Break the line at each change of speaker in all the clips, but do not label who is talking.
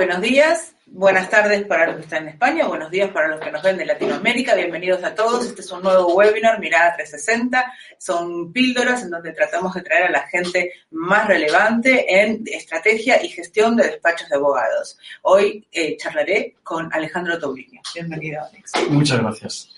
Buenos días. Buenas tardes para los que están en España, buenos días para los que nos ven de Latinoamérica. Bienvenidos a todos. Este es un nuevo webinar, Mirada 360. Son píldoras en donde tratamos de traer a la gente más relevante en estrategia y gestión de despachos de abogados. Hoy eh, charlaré con Alejandro Tobriño. Bienvenido, Alex.
Muchas gracias.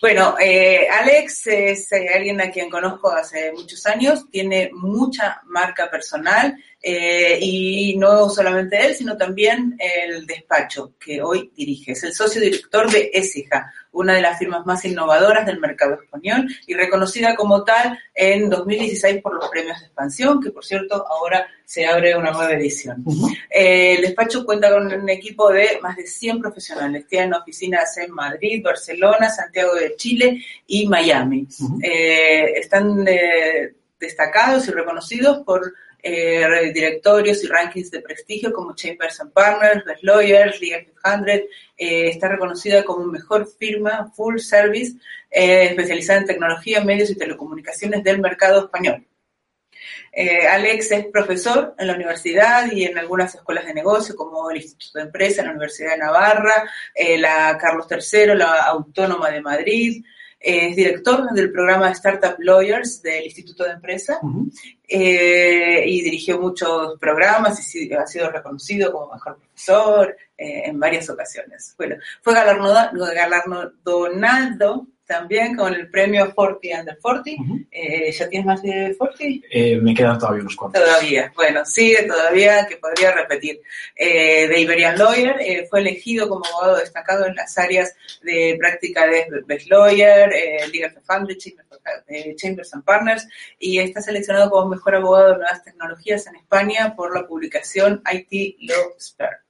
Bueno, eh, Alex es eh, alguien a quien conozco hace muchos años, tiene mucha marca personal eh, y no solamente él, sino también el despacho que hoy dirige. Es el socio director de Esija, una de las firmas más innovadoras del mercado español y reconocida como tal en 2016 por los premios de expansión, que por cierto ahora se abre una nueva edición. Eh, el despacho cuenta con un equipo de más de 100 profesionales. Tienen oficinas en Madrid, Barcelona, Santiago de Chile y Miami. Eh, están destacados y reconocidos por eh, directorios y rankings de prestigio como Chambers and Partners, Best Lawyers, Legal 500. Eh, está reconocida como mejor firma full service eh, especializada en tecnología, medios y telecomunicaciones del mercado español. Eh, Alex es profesor en la universidad y en algunas escuelas de negocio, como el Instituto de Empresa, la Universidad de Navarra, eh, la Carlos III, la Autónoma de Madrid, es director del programa Startup Lawyers del Instituto de Empresa eh, y dirigió muchos programas y ha sido reconocido como mejor profesor eh, en varias ocasiones. Bueno, fue galardonado también con el premio 40 Under 40. Eh, ¿Ya tienes más de 40?
Eh, me quedan todavía unos cuantos.
Todavía, bueno, sigue todavía, que podría repetir. Eh, de Iberian Lawyer, eh, fue elegido como abogado destacado en las áreas de práctica de Best Lawyer, eh, Legal Family, Chambers and Partners, y está seleccionado como mejor abogado de nuevas tecnologías en España por la publicación IT Law Expert.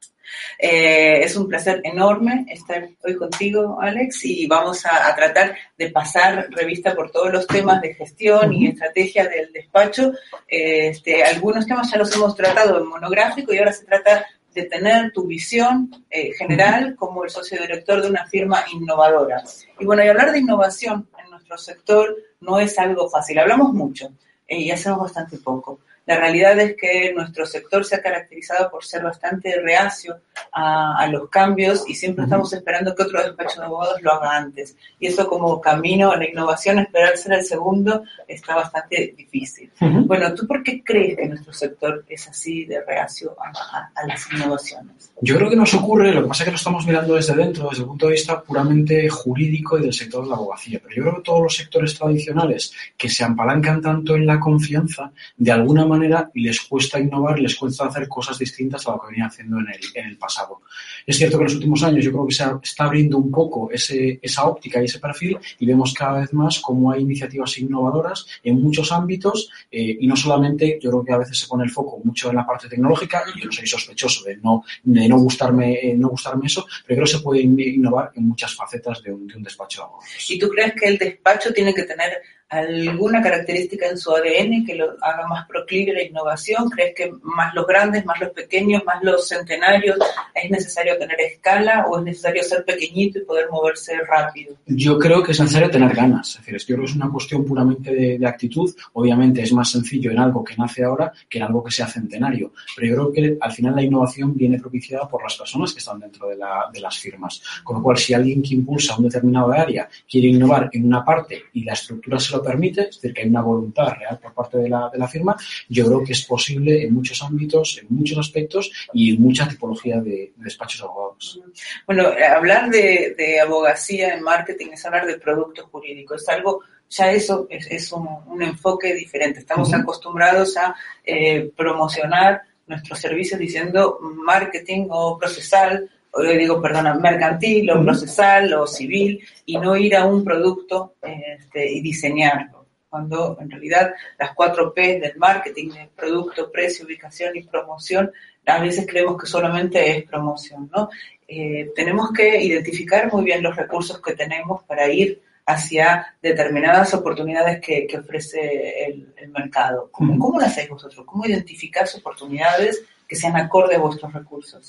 Eh, es un placer enorme estar hoy contigo, Alex, y vamos a, tratar de pasar revista por todos los temas de gestión y estrategia del despacho. Eh, este, algunos temas ya los hemos tratado en monográfico y ahora se trata de tener tu visión eh, general como el socio director de una firma innovadora. Y bueno, y hablar de innovación en nuestro sector no es algo fácil. Hablamos mucho y hacemos bastante poco. La realidad es que nuestro sector se ha caracterizado por ser bastante reacio a, a los cambios y siempre estamos esperando que otro despacho de abogados lo haga antes. Y eso como camino a la innovación, esperar ser el segundo, está bastante difícil. Bueno, ¿tú por qué crees que nuestro sector es así de reacio a, a, a, las innovaciones?
Yo creo que nos ocurre, lo que pasa es que lo estamos mirando desde dentro, desde el punto de vista puramente jurídico y del sector de la abogacía. Pero yo creo que todos los sectores tradicionales que se apalancan tanto en la confianza, de alguna manera manera les cuesta innovar, les cuesta hacer cosas distintas a lo que venían haciendo en el, en el pasado. Es cierto que en los últimos años yo creo que se está abriendo un poco ese, esa óptica y ese perfil y vemos cada vez más cómo hay iniciativas innovadoras en muchos ámbitos eh, y no solamente, yo creo que a veces se pone el foco mucho en la parte tecnológica y yo no soy sospechoso de no, de no, gustarme, eh, no gustarme eso, pero creo que se puede innovar en muchas facetas de un, de un despacho.
¿Y tú crees que el despacho tiene que tener alguna característica en su ADN que lo haga más proclive a la innovación? ¿Crees que más los grandes, más los pequeños, más los centenarios es necesario tener escala o es necesario ser pequeñito y poder moverse rápido?
Yo creo que es necesario tener ganas. Es decir, yo creo que es una cuestión puramente de, de actitud. Obviamente es más sencillo en algo que nace ahora que en algo que sea centenario. Pero yo creo que al final la innovación viene propiciada por las personas que están dentro de, la, de las firmas. Con lo cual, si alguien que impulsa un determinado área quiere innovar en una parte y la estructura se lo permite, es decir, que hay una voluntad real por parte de la, de la firma, yo creo que es posible en muchos ámbitos, en muchos aspectos y en mucha tipología de, de despachos de abogados.
Bueno, hablar de, de, abogacía en marketing es hablar de producto jurídico, es algo ya eso es, es un, un, enfoque diferente. Estamos uh -huh. acostumbrados a eh, promocionar nuestros servicios diciendo marketing o procesal digo, perdona, mercantil o procesal o civil y no ir a un producto este, y diseñarlo. Cuando en realidad las cuatro P del marketing, de producto, precio, ubicación y promoción, a veces creemos que solamente es promoción, ¿no? Eh, tenemos que identificar muy bien los recursos que tenemos para ir hacia determinadas oportunidades que, ofrece el, mercado. ¿Cómo, ¿Cómo, lo hacéis vosotros? ¿Cómo identificar oportunidades que sean acorde a vuestros recursos?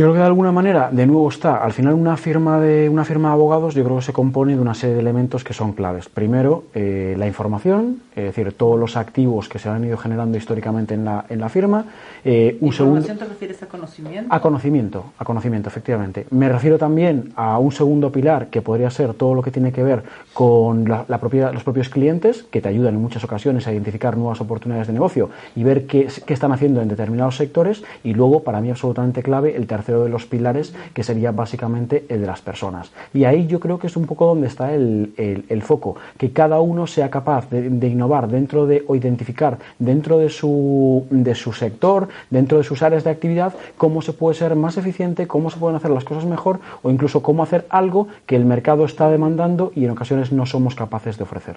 Yo creo que de alguna manera, de nuevo está, al final una firma de una firma de abogados, yo creo que se compone de una serie de elementos que son claves. Primero, eh, la información, es decir, todos los activos que se han ido generando históricamente en la, en la firma.
Eh, un segundo, te refieres a conocimiento?
A conocimiento, a conocimiento, efectivamente. Me refiero también a un segundo pilar que podría ser todo lo que tiene que ver con la, propia, los propios clientes, que te ayudan en muchas ocasiones a identificar nuevas oportunidades de negocio y ver qué, qué están haciendo en determinados sectores. Y luego, para mí absolutamente clave, el tercero de los pilares, que sería básicamente el de las personas. Y ahí yo creo que es un poco donde está el, el, foco, que cada uno sea capaz de, innovar dentro de o identificar dentro de su, de su sector, dentro de sus áreas de actividad, cómo se puede ser más eficiente, cómo se pueden hacer las cosas mejor o incluso cómo hacer algo que el mercado está demandando y en ocasiones no somos capaces de ofrecer.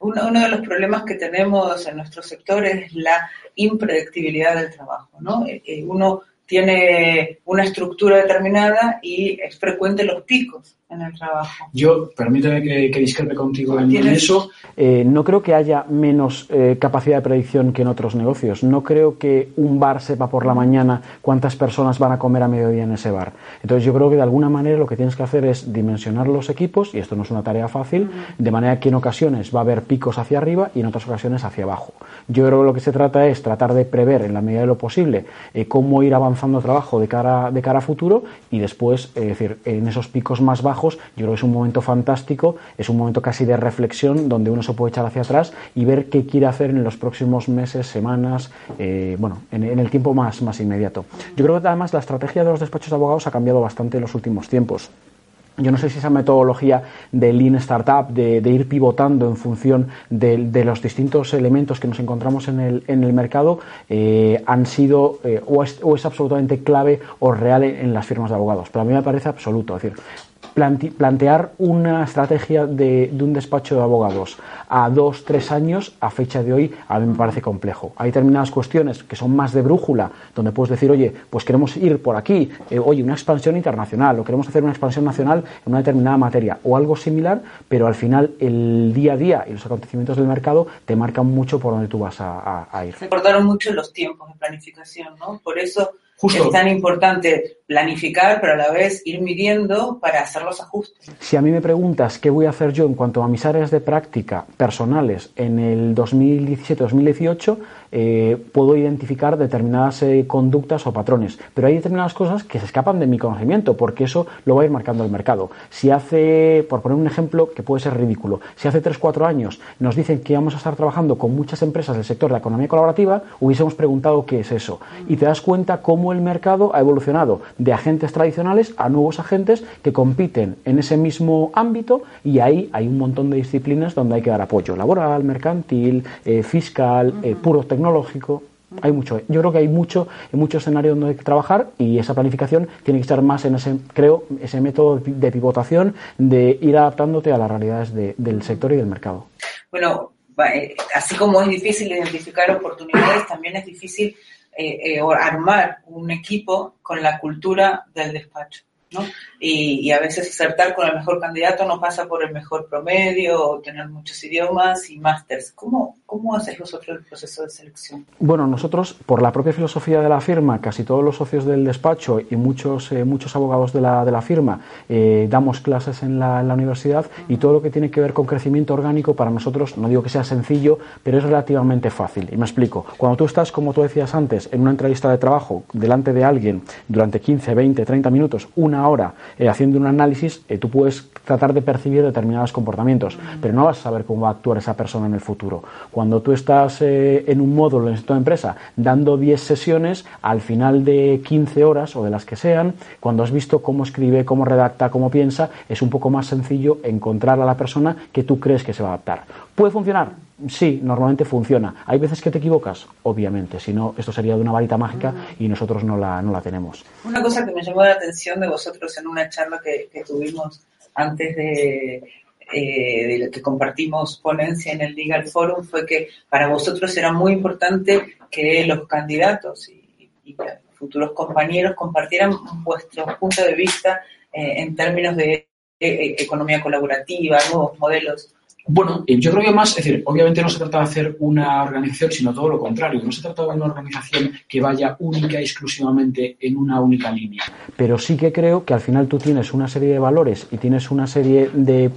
Uno, de los problemas que tenemos en nuestro sector es la impredictibilidad del trabajo. ¿no? Eh, eh, uno tiene una estructura determinada y es frecuente los picos en el trabajo.
Yo, permíteme que, discrepe contigo en, eso. Eh, no creo que haya menos eh, capacidad de predicción que en otros negocios. No creo que un bar sepa por la mañana cuántas personas van a comer a mediodía en ese bar. Entonces yo creo que de alguna manera lo que tienes que hacer es dimensionar los equipos, y esto no es una tarea fácil, de manera que en ocasiones va a haber picos hacia arriba y en otras ocasiones hacia abajo. Yo creo que lo que se trata es tratar de prever en la medida de lo posible eh, cómo ir avanzando trabajo de cara, de cara a futuro y después, es decir, en esos picos más bajos, yo creo que es un momento fantástico, es un momento casi de reflexión donde uno se puede echar hacia atrás y ver qué quiere hacer en los próximos meses, semanas, eh, bueno, en, el tiempo más, más inmediato. Yo creo que además la estrategia de los despachos de abogados ha cambiado bastante en los últimos tiempos. Yo no sé si esa metodología de Lean Startup, de, ir pivotando en función de, los distintos elementos que nos encontramos en el, en el mercado, eh, han sido eh, o, es, absolutamente clave o real en, en, las firmas de abogados. Pero a mí me parece absoluto. Es decir, plantear una estrategia de, un despacho de abogados a dos, tres años, a fecha de hoy, a mí me parece complejo. Hay determinadas cuestiones que son más de brújula, donde puedes decir, oye, pues queremos ir por aquí, eh, oye, una expansión internacional, o queremos hacer una expansión nacional en una determinada materia, o algo similar, pero al final el día a día y los acontecimientos del mercado te marcan mucho por donde tú vas a, ir.
Se cortaron mucho los tiempos de planificación, ¿no? Por eso es tan importante planificar, pero a la vez ir midiendo para hacer los ajustes.
Si a mí me preguntas qué voy a hacer yo en cuanto a mis áreas de práctica personales en el 2017-2018, eh, puedo identificar determinadas eh, conductas o patrones, pero hay determinadas cosas que se escapan de mi conocimiento, porque eso lo va a ir marcando el mercado. Si hace, por poner un ejemplo que puede ser ridículo, si hace 3-4 años nos dicen que vamos a estar trabajando con muchas empresas del sector de la economía colaborativa, hubiésemos preguntado qué es eso. Y te das cuenta cómo el mercado ha evolucionado de agentes tradicionales a nuevos agentes que compiten en ese mismo ámbito y ahí hay un montón de disciplinas donde hay que dar apoyo laboral, mercantil, eh, fiscal, puro tecnológico. Hay mucho, yo creo que hay mucho, mucho escenario donde hay que trabajar y esa planificación tiene que estar más en ese, creo, ese método de pivotación de ir adaptándote a las realidades del sector y del mercado.
Bueno, eh, así como es difícil identificar oportunidades, también es difícil eh, eh, armar un equipo con la cultura del despacho. ¿No? Y, a veces acertar con el mejor candidato no pasa por el mejor promedio o tener muchos idiomas y másters. ¿Cómo, ¿Cómo hacéis vosotros el proceso de selección?
Bueno, nosotros, por la propia filosofía de la firma, casi todos los socios del despacho y muchos, eh, muchos abogados de la, de la firma eh, damos clases en la, en la universidad y todo lo que tiene que ver con crecimiento orgánico para nosotros, no digo que sea sencillo, pero es relativamente fácil. Y me explico. Cuando tú estás, como tú decías antes, en una entrevista de trabajo delante de alguien durante 15, 20, 30 minutos, una hora, eh, haciendo un análisis, eh, tú puedes tratar de percibir determinados comportamientos, pero no vas a saber cómo va a actuar esa persona en el futuro. Cuando tú estás eh, en un módulo en tu empresa dando 10 sesiones, al final de 15 horas o de las que sean, cuando has visto cómo escribe, cómo redacta, cómo piensa, es un poco más sencillo encontrar a la persona que tú crees que se va a adaptar. ¿Puede funcionar? Sí, normalmente funciona. ¿Hay veces que te equivocas? Obviamente, si no, esto sería de una varita mágica y nosotros no la, no la tenemos.
Una cosa que me llamó la atención de vosotros en una charla que, tuvimos antes de, eh, que compartimos ponencia en el Legal Forum fue que para vosotros era muy importante que los candidatos y, futuros compañeros compartieran vuestro punto de vista eh, en términos de eh, economía colaborativa, nuevos modelos
bueno, eh, yo creo que más, es decir, obviamente no se trata de hacer una organización, sino todo lo contrario. No se trata de una organización que vaya única y exclusivamente en una única línea.
Pero sí que creo que al final tú tienes una serie de valores y tienes una serie de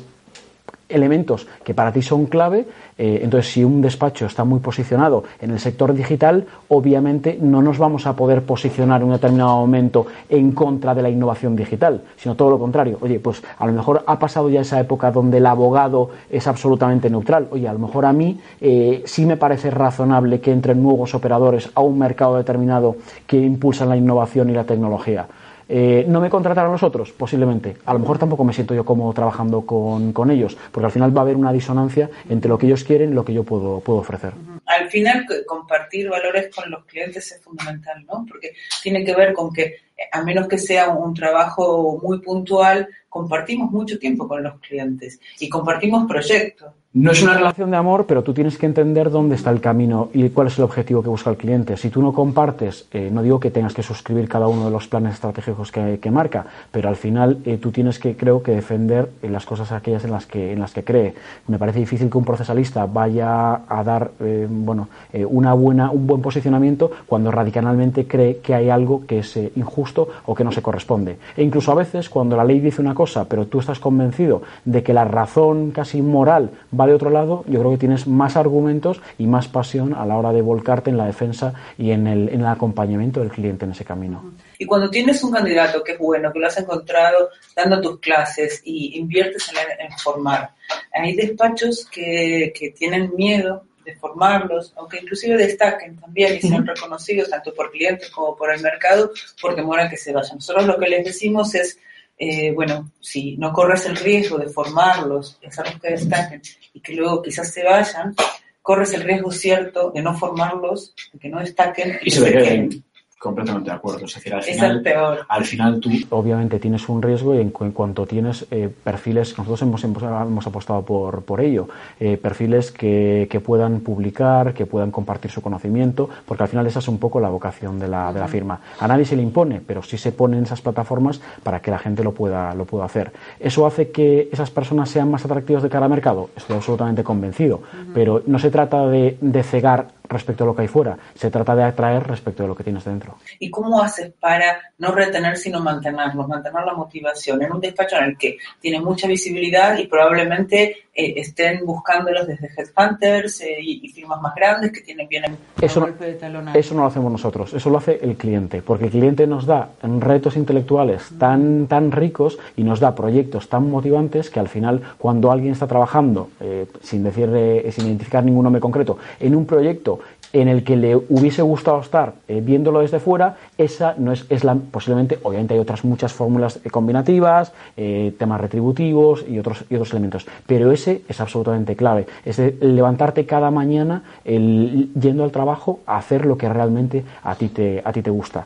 elementos que para ti son clave. Eh, entonces, si un despacho está muy posicionado en el sector digital, obviamente no nos vamos a poder posicionar en un determinado momento en contra de la innovación digital, sino todo lo contrario. Oye, pues a lo mejor ha pasado ya esa época donde el abogado es absolutamente neutral. Oye, a lo mejor a mí eh, sí me parece razonable que entren nuevos operadores a un mercado determinado que impulsan la innovación y la tecnología. Eh, ¿No me contratarán los otros? Posiblemente. A lo mejor tampoco me siento yo como trabajando con, con, ellos, porque al final va a haber una disonancia entre lo que ellos quieren y lo que yo puedo, puedo ofrecer.
Al final, compartir valores con los clientes es fundamental, ¿no? Porque tiene que ver con que, a menos que sea un trabajo muy puntual, compartimos mucho tiempo con los clientes y compartimos proyectos.
No es una relación de amor, pero tú tienes que entender dónde está el camino y cuál es el objetivo que busca el cliente. Si tú no compartes, eh, no digo que tengas que suscribir cada uno de los planes estratégicos que, marca, pero al final eh, tú tienes que, creo que, defender eh, las cosas aquellas en las que en las que cree. Me parece difícil que un procesalista vaya a dar, bueno, una buena, un buen posicionamiento cuando radicalmente cree que hay algo que es injusto o que no se corresponde. E incluso a veces cuando la ley dice una cosa, pero tú estás convencido de que la razón casi moral va de otro lado, yo creo que tienes más argumentos y más pasión a la hora de volcarte en la defensa y en el, en el acompañamiento del cliente en ese camino.
Y cuando tienes un candidato que es bueno, que lo has encontrado dando tus clases y inviertes en, formar, hay despachos que, que tienen miedo de formarlos, aunque inclusive destaquen también y sean reconocidos tanto por clientes como por el mercado, por temor a que se vayan. Nosotros lo que les decimos es eh, bueno, si no corres el riesgo de formarlos, hacerlos que destaquen y que luego quizás se vayan, corres el riesgo cierto de no formarlos, de que no destaquen
y, se, se Completamente de acuerdo. Es decir, al final, al final tú...
Obviamente tienes un riesgo y en, cuanto tienes eh, perfiles, nosotros hemos, hemos, apostado por, por ello, eh, perfiles que, que, puedan publicar, que puedan compartir su conocimiento, porque al final esa es un poco la vocación de la, de la firma. A nadie se le impone, pero sí se ponen esas plataformas para que la gente lo pueda, lo pueda hacer. ¿Eso hace que esas personas sean más atractivas de cara al mercado? Estoy absolutamente convencido, pero no se trata de, de cegar respecto a lo que hay fuera, se trata de atraer respecto a lo que tienes dentro.
¿Y cómo haces para no retener sino mantenerlos, mantener la motivación en un despacho en el que tiene mucha visibilidad y probablemente eh, estén buscándolos desde headhunters eh, y, firmas más grandes que tienen bien
eso, no, eso no lo hacemos nosotros, eso lo hace el cliente, porque el cliente nos da retos intelectuales tan, tan ricos y nos da proyectos tan motivantes que al final cuando alguien está trabajando, eh, sin decir, sin identificar ningún nombre concreto, en un proyecto en el que le hubiese gustado estar eh, viéndolo desde fuera, esa no es, es la, posiblemente, obviamente hay otras muchas fórmulas eh, combinativas, eh, temas retributivos y otros, y otros elementos, pero ese es absolutamente clave, es levantarte cada mañana el, yendo al trabajo a hacer lo que realmente a ti te, a ti te gusta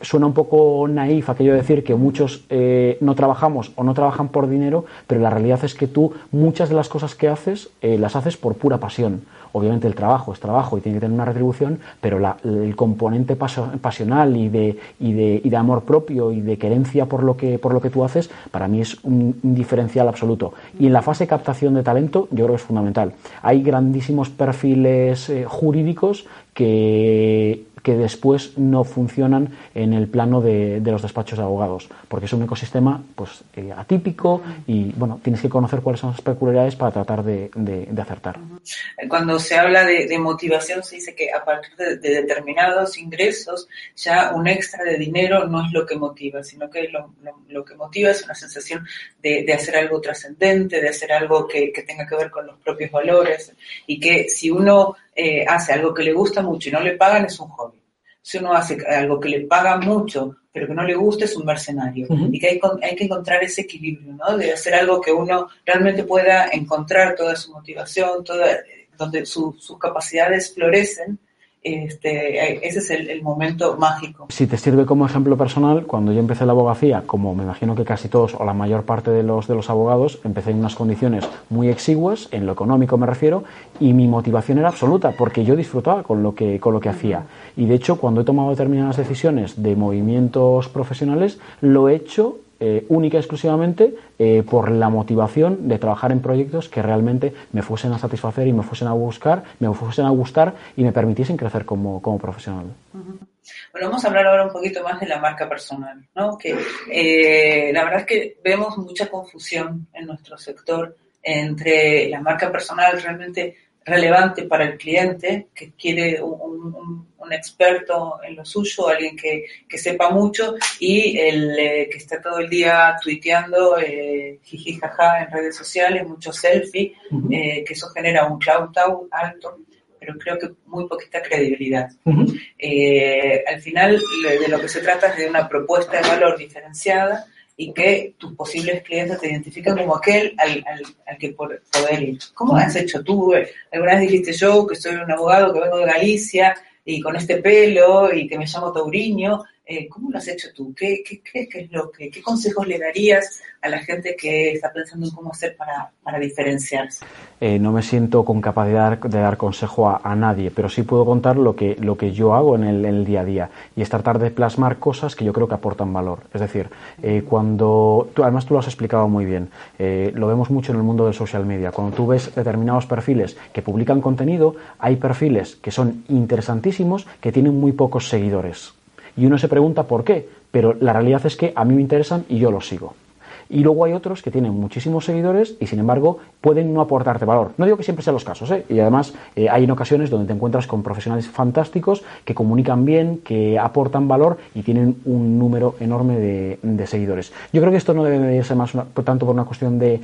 suena un poco naif aquello de decir que muchos no trabajamos o no trabajan por dinero, pero la realidad es que tú muchas de las cosas que haces las haces por pura pasión. Obviamente el trabajo es trabajo y tiene que tener una retribución, pero el componente pasional y de, y, de, y de, amor propio y de querencia por lo, que, por lo que tú haces, para mí es un, diferencial absoluto. Y en la fase de captación de talento, yo creo que es fundamental. Hay grandísimos perfiles eh, jurídicos que que después no funcionan en el plano de, los despachos de abogados, porque es un ecosistema pues, eh, atípico y bueno, tienes que conocer cuáles son las peculiaridades para tratar de, acertar.
Cuando se habla de, motivación se dice que a partir de, determinados ingresos ya un extra de dinero no es lo que motiva, sino que lo, que motiva es una sensación de, hacer algo trascendente, de hacer algo que, tenga que ver con los propios valores y que si uno eh, hace algo que le gusta mucho y no le pagan es un hobby si uno hace algo que le paga mucho, pero que no le guste es un mercenario. Y que hay, hay, que encontrar ese equilibrio, ¿no? De hacer algo que uno realmente pueda encontrar toda su motivación, toda, donde sus capacidades florecen este, ese es el, momento mágico.
Si te sirve como ejemplo personal, cuando yo empecé la abogacía, como me imagino que casi todos o la mayor parte de los, de los abogados, empecé en unas condiciones muy exiguas, en lo económico me refiero, y mi motivación era absoluta, porque yo disfrutaba con lo que, con lo que hacía. Y de hecho, cuando he tomado determinadas decisiones de movimientos profesionales, lo he hecho eh, única y exclusivamente eh, por la motivación de trabajar en proyectos que realmente me fuesen a satisfacer y me fuesen a buscar, me fuesen a gustar y me permitiesen crecer como, profesional.
Bueno, vamos a hablar ahora un poquito más de la marca personal, ¿no? Que eh, la verdad es que vemos mucha confusión en nuestro sector entre la marca personal realmente relevante para el cliente que quiere un, experto en lo suyo, alguien que, sepa mucho y el eh, que está todo el día tuiteando eh, jiji jaja en redes sociales, mucho selfie, eh, que eso genera un cloud alto pero creo que muy poquita credibilidad. Eh, al final de lo que se trata es de una propuesta de valor diferenciada y que tus posibles clientes te identifican como aquel al, al, que poder ir. ¿Cómo has hecho tú? Alguna vez dijiste yo que soy un abogado que vengo de Galicia y con este pelo y que me llamo Tauriño eh, ¿Cómo lo has hecho tú? ¿Qué, que es lo que, qué consejos le darías a la gente que está pensando en cómo hacer para, diferenciarse?
Eh, no me siento con capacidad de dar consejo a, nadie, pero sí puedo contar lo que, lo que yo hago en el, día a día y es tratar de plasmar cosas que yo creo que aportan valor. Es decir, eh, cuando, tú, además tú lo has explicado muy bien, lo vemos mucho en el mundo del social media. Cuando tú ves determinados perfiles que publican contenido, hay perfiles que son interesantísimos que tienen muy pocos seguidores y uno se pregunta por qué, pero la realidad es que a mí me interesan y yo los sigo. Y luego hay otros que tienen muchísimos seguidores y sin embargo pueden no aportarte valor. No digo que siempre sean los casos, ¿eh? y además eh, hay en ocasiones donde te encuentras con profesionales fantásticos que comunican bien, que aportan valor y tienen un número enorme de, seguidores. Yo creo que esto no debe ser más tanto por una cuestión de,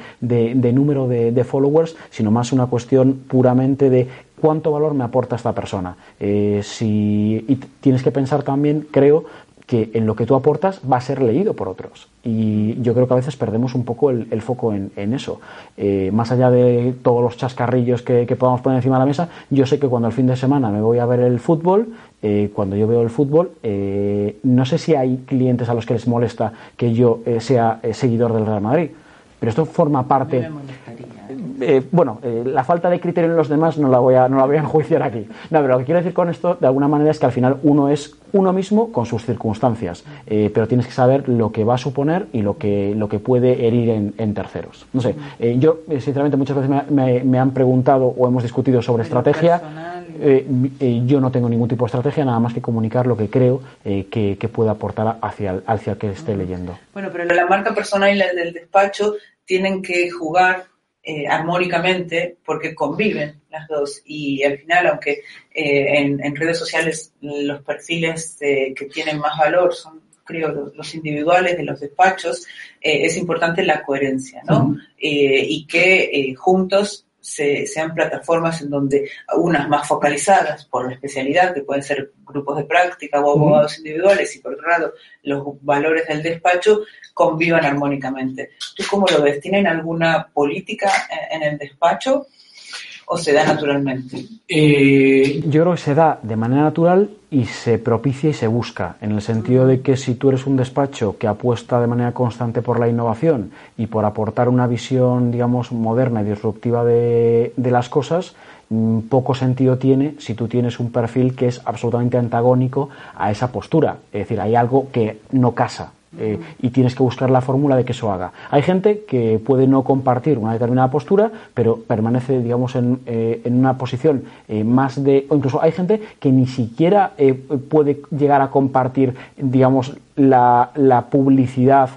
número de, followers, sino más una cuestión puramente de cuánto valor me aporta esta persona. Eh, si, y tienes que pensar también, creo, que en lo que tú aportas va a ser leído por otros. Y yo creo que a veces perdemos un poco el, foco en, eso. Eh, más allá de todos los chascarrillos que, podamos poner encima de la mesa, yo sé que cuando el fin de semana me voy a ver el fútbol, eh, cuando yo veo el fútbol, eh, no sé si hay clientes a los que les molesta que yo sea seguidor del Real Madrid, pero esto forma parte. Eh, bueno, eh, la falta de criterio en los demás no la, voy a, no la voy a enjuiciar aquí. No, pero lo que quiero decir con esto, de alguna manera, es que al final uno es uno mismo con sus circunstancias, eh, pero tienes que saber lo que va a suponer y lo que, lo que puede herir en, terceros. No sé, yo, sinceramente, muchas veces me, han preguntado o hemos discutido sobre estrategia. yo no tengo ningún tipo de estrategia, nada más que comunicar lo que creo que, que, puede aportar hacia, hacia el que esté leyendo.
Bueno, pero la marca personal y la del despacho tienen que jugar eh, armónicamente porque conviven las dos y al final aunque eh, en, redes sociales los perfiles que tienen más valor son creo los, individuales de los despachos eh, es importante la coherencia ¿no? y que juntos sean plataformas en donde unas más focalizadas por la especialidad, que pueden ser grupos de práctica o abogados individuales, y por otro lado los valores del despacho convivan armónicamente. ¿Tú cómo lo ves? ¿Tienen alguna política en el despacho o se da naturalmente?
Eh, yo creo que se da de manera natural y se propicia y se busca, en el sentido de que si tú eres un despacho que apuesta de manera constante por la innovación y por aportar una visión, digamos, moderna y disruptiva de, de las cosas, mm, poco sentido tiene si tú tienes un perfil que es absolutamente antagónico a esa postura. Es decir, hay algo que no casa. Eh, y tienes que buscar la fórmula de que eso haga. Hay gente que puede no compartir una determinada postura, pero permanece, digamos, en, eh, en una posición eh, más de, o incluso hay gente que ni siquiera puede llegar a compartir, digamos, la, la publicidad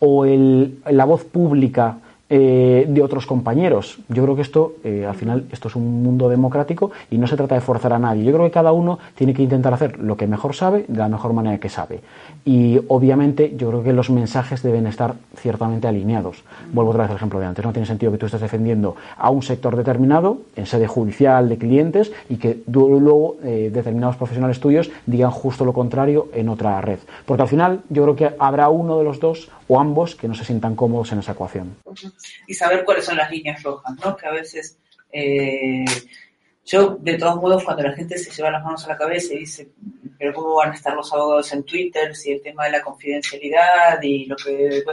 o el, la voz pública de otros compañeros. Yo creo que esto, al final, esto es un mundo democrático y no se trata de forzar a nadie. Yo creo que cada uno tiene que intentar hacer lo que mejor sabe de la mejor manera que sabe. Y obviamente yo creo que los mensajes deben estar ciertamente alineados. Vuelvo otra vez al ejemplo de antes. No tiene sentido que tú estés defendiendo a un sector determinado en sede judicial de clientes y que luego eh, determinados profesionales tuyos digan justo lo contrario en otra red. Porque al final yo creo que habrá uno de los dos o ambos que no se sientan cómodos en esa ecuación.
Y saber cuáles son las líneas rojas, ¿no? Que a veces eh, yo, de todos modos, cuando la gente se lleva las manos a la cabeza y dice, pero ¿cómo van a estar los abogados en Twitter si el tema de la confidencialidad y lo que...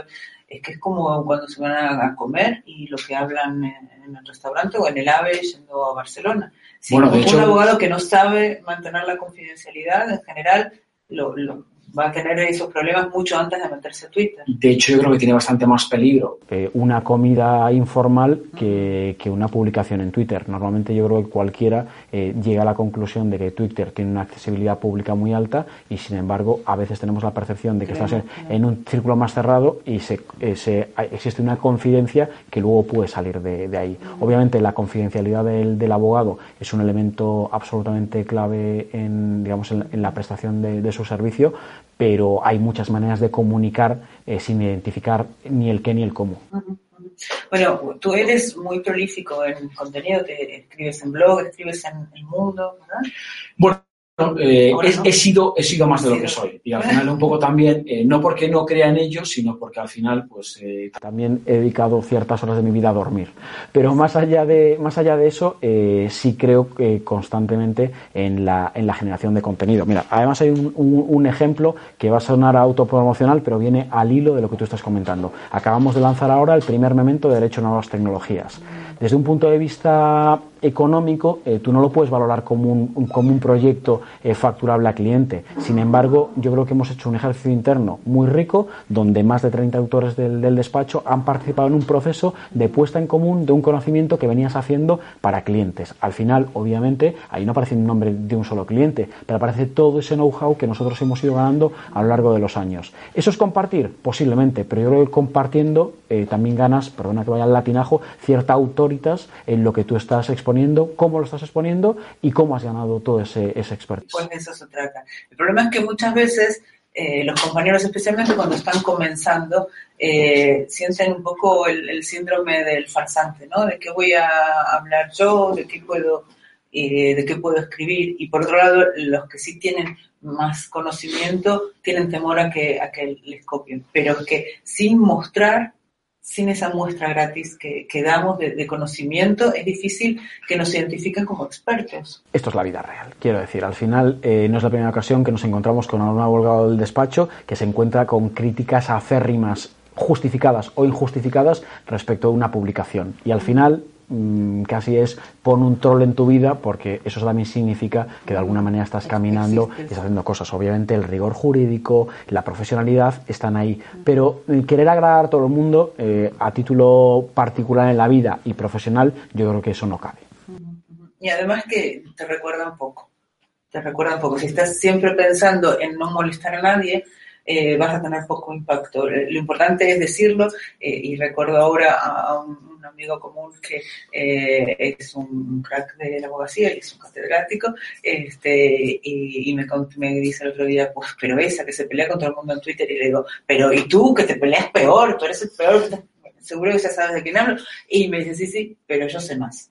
Es que es como cuando se van a comer y lo que hablan en, el restaurante o en el AVE yendo a Barcelona. Si un abogado que no sabe mantener la confidencialidad, en general, lo, lo, va a tener esos problemas mucho antes de meterse a Twitter.
De hecho, yo creo que tiene bastante más peligro.
Eh, una comida informal que, que, una publicación en Twitter. Normalmente yo creo que cualquiera eh, llega a la conclusión de que Twitter tiene una accesibilidad pública muy alta y sin embargo a veces tenemos la percepción de que estás en, un círculo más cerrado y se, eh, se, existe una confidencia que luego puede salir de, de ahí. Obviamente la confidencialidad del, del, abogado es un elemento absolutamente clave en, digamos, en, en la prestación de, de su servicio, pero hay muchas maneras de comunicar eh, sin identificar ni el qué ni el cómo.
Bueno, tú eres muy prolífico en contenido, te escribes en blog, escribes en El Mundo, ¿verdad?
Bueno, eh, he, sido, he sido más de lo que soy. Y al final un poco también, eh, no porque no crea en ello, sino porque al final, pues... Eh,
también he dedicado ciertas horas de mi vida a dormir. Pero más allá de, más allá de eso, sí creo que constantemente en la, en la generación de contenido. Mira, además hay un, un, ejemplo que va a sonar autopromocional, pero viene al hilo de lo que tú estás comentando. Acabamos de lanzar ahora el primer memento de Derecho a Nuevas Tecnologías. Desde un punto de vista económico, eh, tú no lo puedes valorar como un, como un proyecto eh, facturable a cliente. Sin embargo, yo creo que hemos hecho un ejercicio interno muy rico, donde más de 30 autores del, del, despacho han participado en un proceso de puesta en común de un conocimiento que venías haciendo para clientes. Al final, obviamente, ahí no aparece un nombre de un solo cliente, pero aparece todo ese know-how que nosotros hemos ido ganando a lo largo de los años. ¿Eso es compartir? Posiblemente, pero yo creo que compartiendo eh, también ganas, perdona que vaya al latinajo, cierta autoritas en lo que tú estás exponiendo, cómo lo estás exponiendo y cómo has ganado todo ese, ese expertise.
Pues eso se trata. El problema es que muchas veces eh, los compañeros, especialmente cuando están comenzando, eh, sienten un poco el, el, síndrome del farsante, ¿no? De qué voy a hablar yo, de qué puedo, eh, de qué puedo escribir. Y por otro lado, los que sí tienen más conocimiento tienen temor a que, a que les copien, pero que sin mostrar sin esa muestra gratis que, damos de, conocimiento, es difícil que nos identifiquen como expertos.
Esto es la vida real, quiero decir. Al final, eh, no es la primera ocasión que nos encontramos con un abogado del despacho que se encuentra con críticas acérrimas justificadas o injustificadas respecto a una publicación. Y al final Mm, casi es pon un troll en tu vida porque eso también significa que de alguna manera estás caminando y estás haciendo cosas. Obviamente el rigor jurídico, la profesionalidad están ahí, pero eh, querer agradar a todo el mundo eh, a título particular en la vida y profesional, yo creo que eso no cabe.
Y además que te recuerda un poco, te recuerda un poco. Si estás siempre pensando en no molestar a nadie, eh, vas a tener poco impacto. Lo importante es decirlo eh, y recuerdo ahora a, un amigo común que eh, es un crack de la abogacía y es un catedrático, este, y, me, dice el otro día, pues, pero esa que se pelea con todo el mundo en Twitter, y le digo, pero ¿y tú que te peleas peor? Tú eres el peor, seguro que ya sabes de quién hablo. Y me dice, sí, sí, pero yo sé más.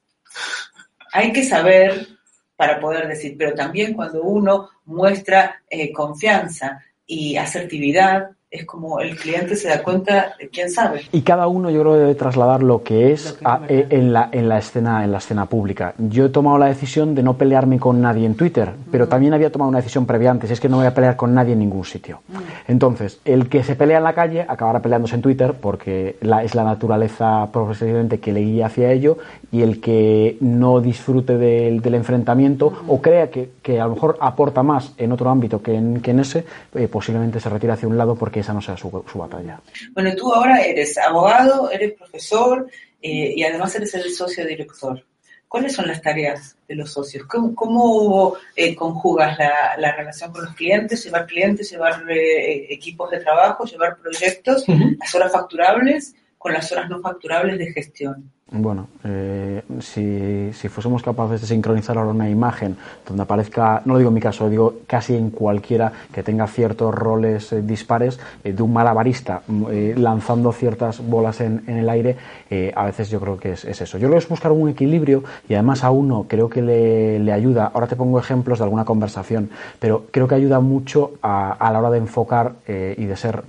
Hay que saber para poder decir, pero también cuando uno muestra eh, confianza y asertividad, es como el cliente se da cuenta de quién sabe.
Y cada uno yo creo debe trasladar lo que es lo que a, eh, en, la, en, la escena, en la escena pública. Yo he tomado la decisión de no pelearme con nadie en Twitter, pero también había tomado una decisión previa antes, es que no voy a pelear con nadie en ningún sitio. Entonces, el que se pelea en la calle acabará peleándose en Twitter porque la, es la naturaleza profesionalmente que le guía hacia ello y el que no disfrute del, del enfrentamiento o crea que, que, a lo mejor aporta más en otro ámbito que en, que en ese, eh, posiblemente se retire hacia un lado porque esa no sea su, su batalla.
Bueno, tú ahora eres abogado, eres profesor eh, y además eres el socio director. ¿Cuáles son las tareas de los socios? ¿Cómo, cómo eh, conjugas la, la, relación con los clientes, llevar clientes, llevar eh, equipos de trabajo, llevar proyectos, uh -huh. las horas facturables? Con las horas no facturables de gestión?
Bueno, eh, si, si, fuésemos capaces de sincronizar ahora una imagen donde aparezca, no lo digo en mi caso, digo casi en cualquiera que tenga ciertos roles eh, dispares, eh, de un malabarista mm, lanzando ciertas bolas en, en el aire, a veces yo creo que es, es, eso. Yo que es buscar un equilibrio y además a uno creo que le, le ayuda, ahora te pongo ejemplos de alguna conversación, pero creo que ayuda mucho a, a la hora de enfocar y de ser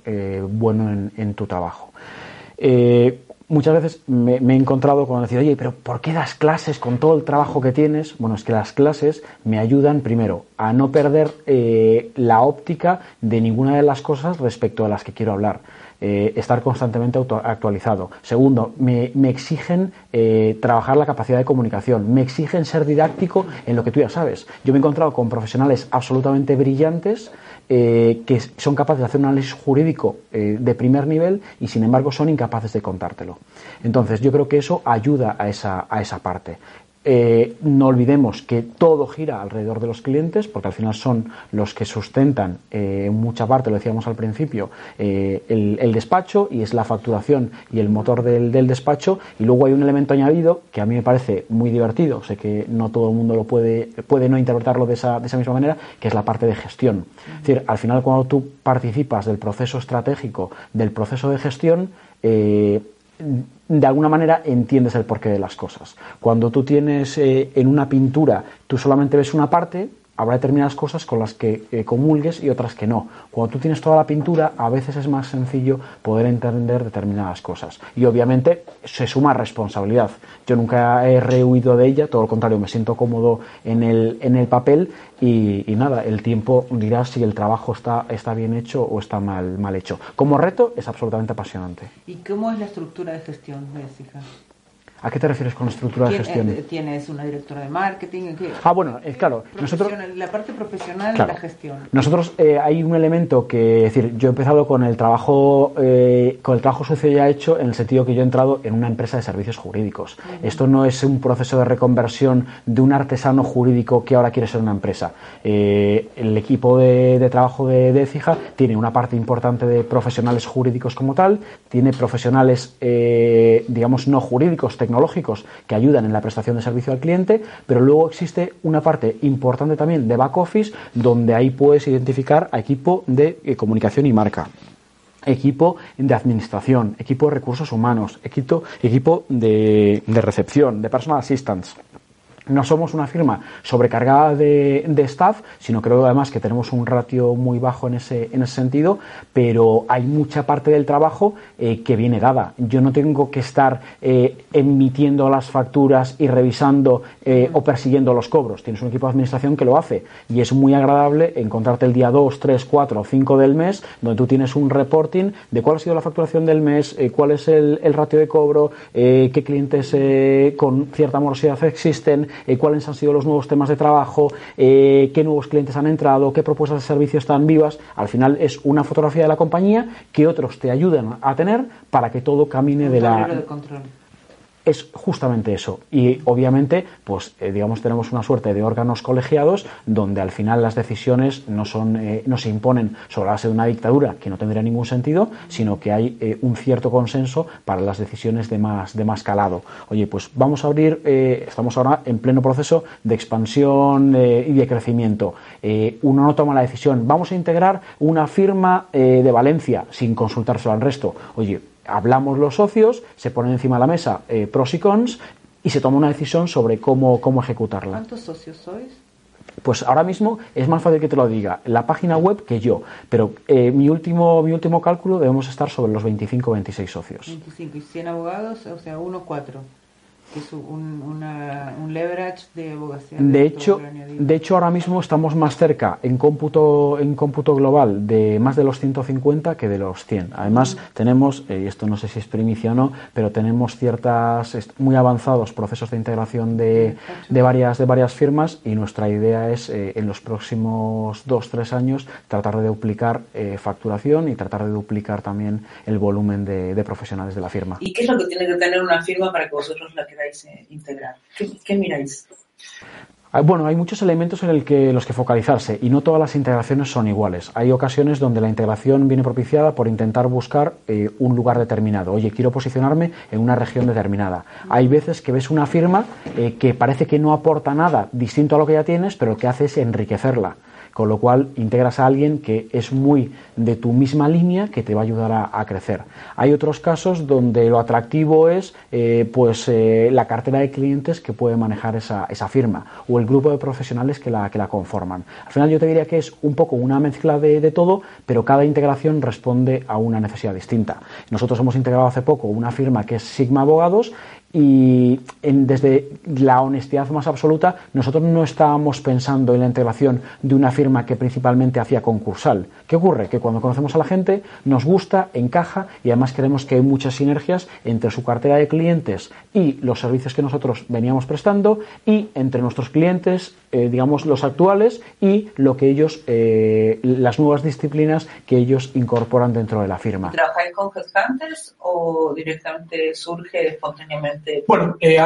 bueno en, en, tu trabajo. Eh, muchas veces me, he encontrado con decir, oye, pero ¿por qué das clases con todo el trabajo que tienes? Bueno, es que las clases me ayudan, primero, a no perder eh, la óptica de ninguna de las cosas respecto a las que quiero hablar. Eh, estar constantemente actualizado. Segundo, me, exigen eh, trabajar la capacidad de comunicación, me exigen ser didáctico en lo que tú ya sabes. Yo me he encontrado con profesionales absolutamente brillantes eh, que son capaces de hacer un análisis jurídico de primer nivel y sin embargo son incapaces de contártelo. Entonces yo creo que eso ayuda a esa, a esa parte. Eh, no olvidemos que todo gira alrededor de los clientes, porque al final son los que sustentan eh, en mucha parte, lo decíamos al principio, eh, el, despacho y es la facturación y el motor del, despacho. Y luego hay un elemento añadido que a mí me parece muy divertido, sé que no todo el mundo lo puede, puede no interpretarlo de esa, de esa misma manera, que es la parte de gestión. Es decir, al final cuando tú participas del proceso estratégico, del proceso de gestión, de alguna manera entiendes el porqué de las cosas. Cuando tú tienes eh, en una pintura, tú solamente ves una parte, habrá determinadas cosas con las que eh, comulgues y otras que no. Cuando tú tienes toda la pintura, a veces es más sencillo poder entender determinadas cosas. Y obviamente se suma responsabilidad. Yo nunca he rehuido de ella, todo lo contrario, me siento cómodo en el, en el papel y, nada, el tiempo dirá si el trabajo está, está bien hecho o está mal, mal hecho. Como reto es absolutamente apasionante.
¿Y cómo es la estructura de gestión de
¿A qué te refieres con estructura de gestión?
Eh, ¿Tienes una directora de marketing?
Ah, bueno, claro.
Nosotros, la parte profesional de la gestión.
Nosotros eh, hay un elemento que, es decir, yo he empezado con el trabajo eh, con el trabajo sucio ya hecho en el sentido que yo he entrado en una empresa de servicios jurídicos. Esto no es un proceso de reconversión de un artesano jurídico que ahora quiere ser una empresa. el equipo de, trabajo de, de tiene una parte importante de profesionales jurídicos como tal, tiene profesionales, digamos, no jurídicos, tecnológicos que ayudan en la prestación de servicio al cliente, pero luego existe una parte importante también de back office donde ahí puedes identificar a equipo de eh, comunicación y marca equipo de administración, equipo de recursos humanos, equipo, equipo de, de recepción, de personal assistance no somos una firma sobrecargada de, staff, sino creo además que tenemos un ratio muy bajo en ese, en ese sentido, pero hay mucha parte del trabajo eh, que viene dada. Yo no tengo que estar eh, emitiendo las facturas y revisando eh, o persiguiendo los cobros. Tienes un equipo de administración que lo hace y es muy agradable encontrarte el día 2, 3, 4 o 5 del mes donde tú tienes un reporting de cuál ha sido la facturación del mes, cuál es el, el, ratio de cobro, qué clientes con cierta morosidad existen, eh, cuáles han sido los nuevos temas de trabajo, eh, qué nuevos clientes han entrado, qué propuestas de servicio están vivas. Al final es una fotografía de la compañía que otros te ayudan a tener para que todo camine de la es justamente eso. Y obviamente, pues eh, digamos, tenemos una suerte de órganos colegiados donde al final las decisiones no son, eh, no se imponen sobre la base de una dictadura que no tendría ningún sentido, sino que hay eh, un cierto consenso para las decisiones de más, de más calado. Oye, pues vamos a abrir, estamos ahora en pleno proceso de expansión y de crecimiento. uno no toma la decisión, vamos a integrar una firma de Valencia sin consultárselo al resto. Oye, hablamos los socios, se ponen encima de la mesa eh, pros y cons y se toma una decisión sobre cómo, cómo ejecutarla.
¿Cuántos socios sois?
Pues ahora mismo es más fácil que te lo diga la página web que yo, pero eh, mi, último, mi último cálculo debemos estar sobre los 25 o 26 socios.
25 y 100 abogados, o sea, uno cuatro que es un, un leverage de abogacía.
De, hecho, de hecho, ahora mismo estamos más cerca en cómputo, en cómputo global de más de los 150 que de los 100. Además, tenemos, eh, y esto no sé si es primicia o no, pero tenemos ciertas muy avanzados procesos de integración de, de varias, de varias firmas y nuestra idea es eh, en los próximos dos, tres años tratar de duplicar eh, facturación y tratar de duplicar también el volumen de, de, profesionales de la firma.
¿Y qué es lo que tiene que tener una firma para que vosotros la Eh? ¿Qué, miráis?
Bueno, hay muchos elementos en los que focalizarse y no todas las integraciones son iguales. Hay ocasiones donde la integración viene propiciada por intentar buscar eh, un lugar determinado. Oye, quiero posicionarme en una región determinada. Hay veces que ves una firma eh, que parece que no aporta nada distinto a lo que ya tienes, pero lo que hace es enriquecerla con lo cual integras a alguien que es muy de tu misma línea que te va a ayudar a, crecer. Hay otros casos donde lo atractivo es eh, pues eh, la cartera de clientes que puede manejar esa, firma o el grupo de profesionales que la, que la conforman. Al final yo te diría que es un poco una mezcla de, de todo, pero cada integración responde a una necesidad distinta. Nosotros hemos integrado hace poco una firma que es Sigma Abogados y desde la honestidad más absoluta, nosotros no estábamos pensando en la integración de una firma que principalmente hacía concursal. ¿Qué ocurre? Que cuando conocemos a la gente nos gusta, encaja y además creemos que hay muchas sinergias entre su cartera de clientes y los servicios que nosotros veníamos prestando y entre nuestros clientes, eh, digamos, los actuales y lo que ellos, eh, las nuevas disciplinas que ellos incorporan dentro de la firma.
¿Trabajáis con headhunters o directamente surge espontáneamente?
Bueno, eh,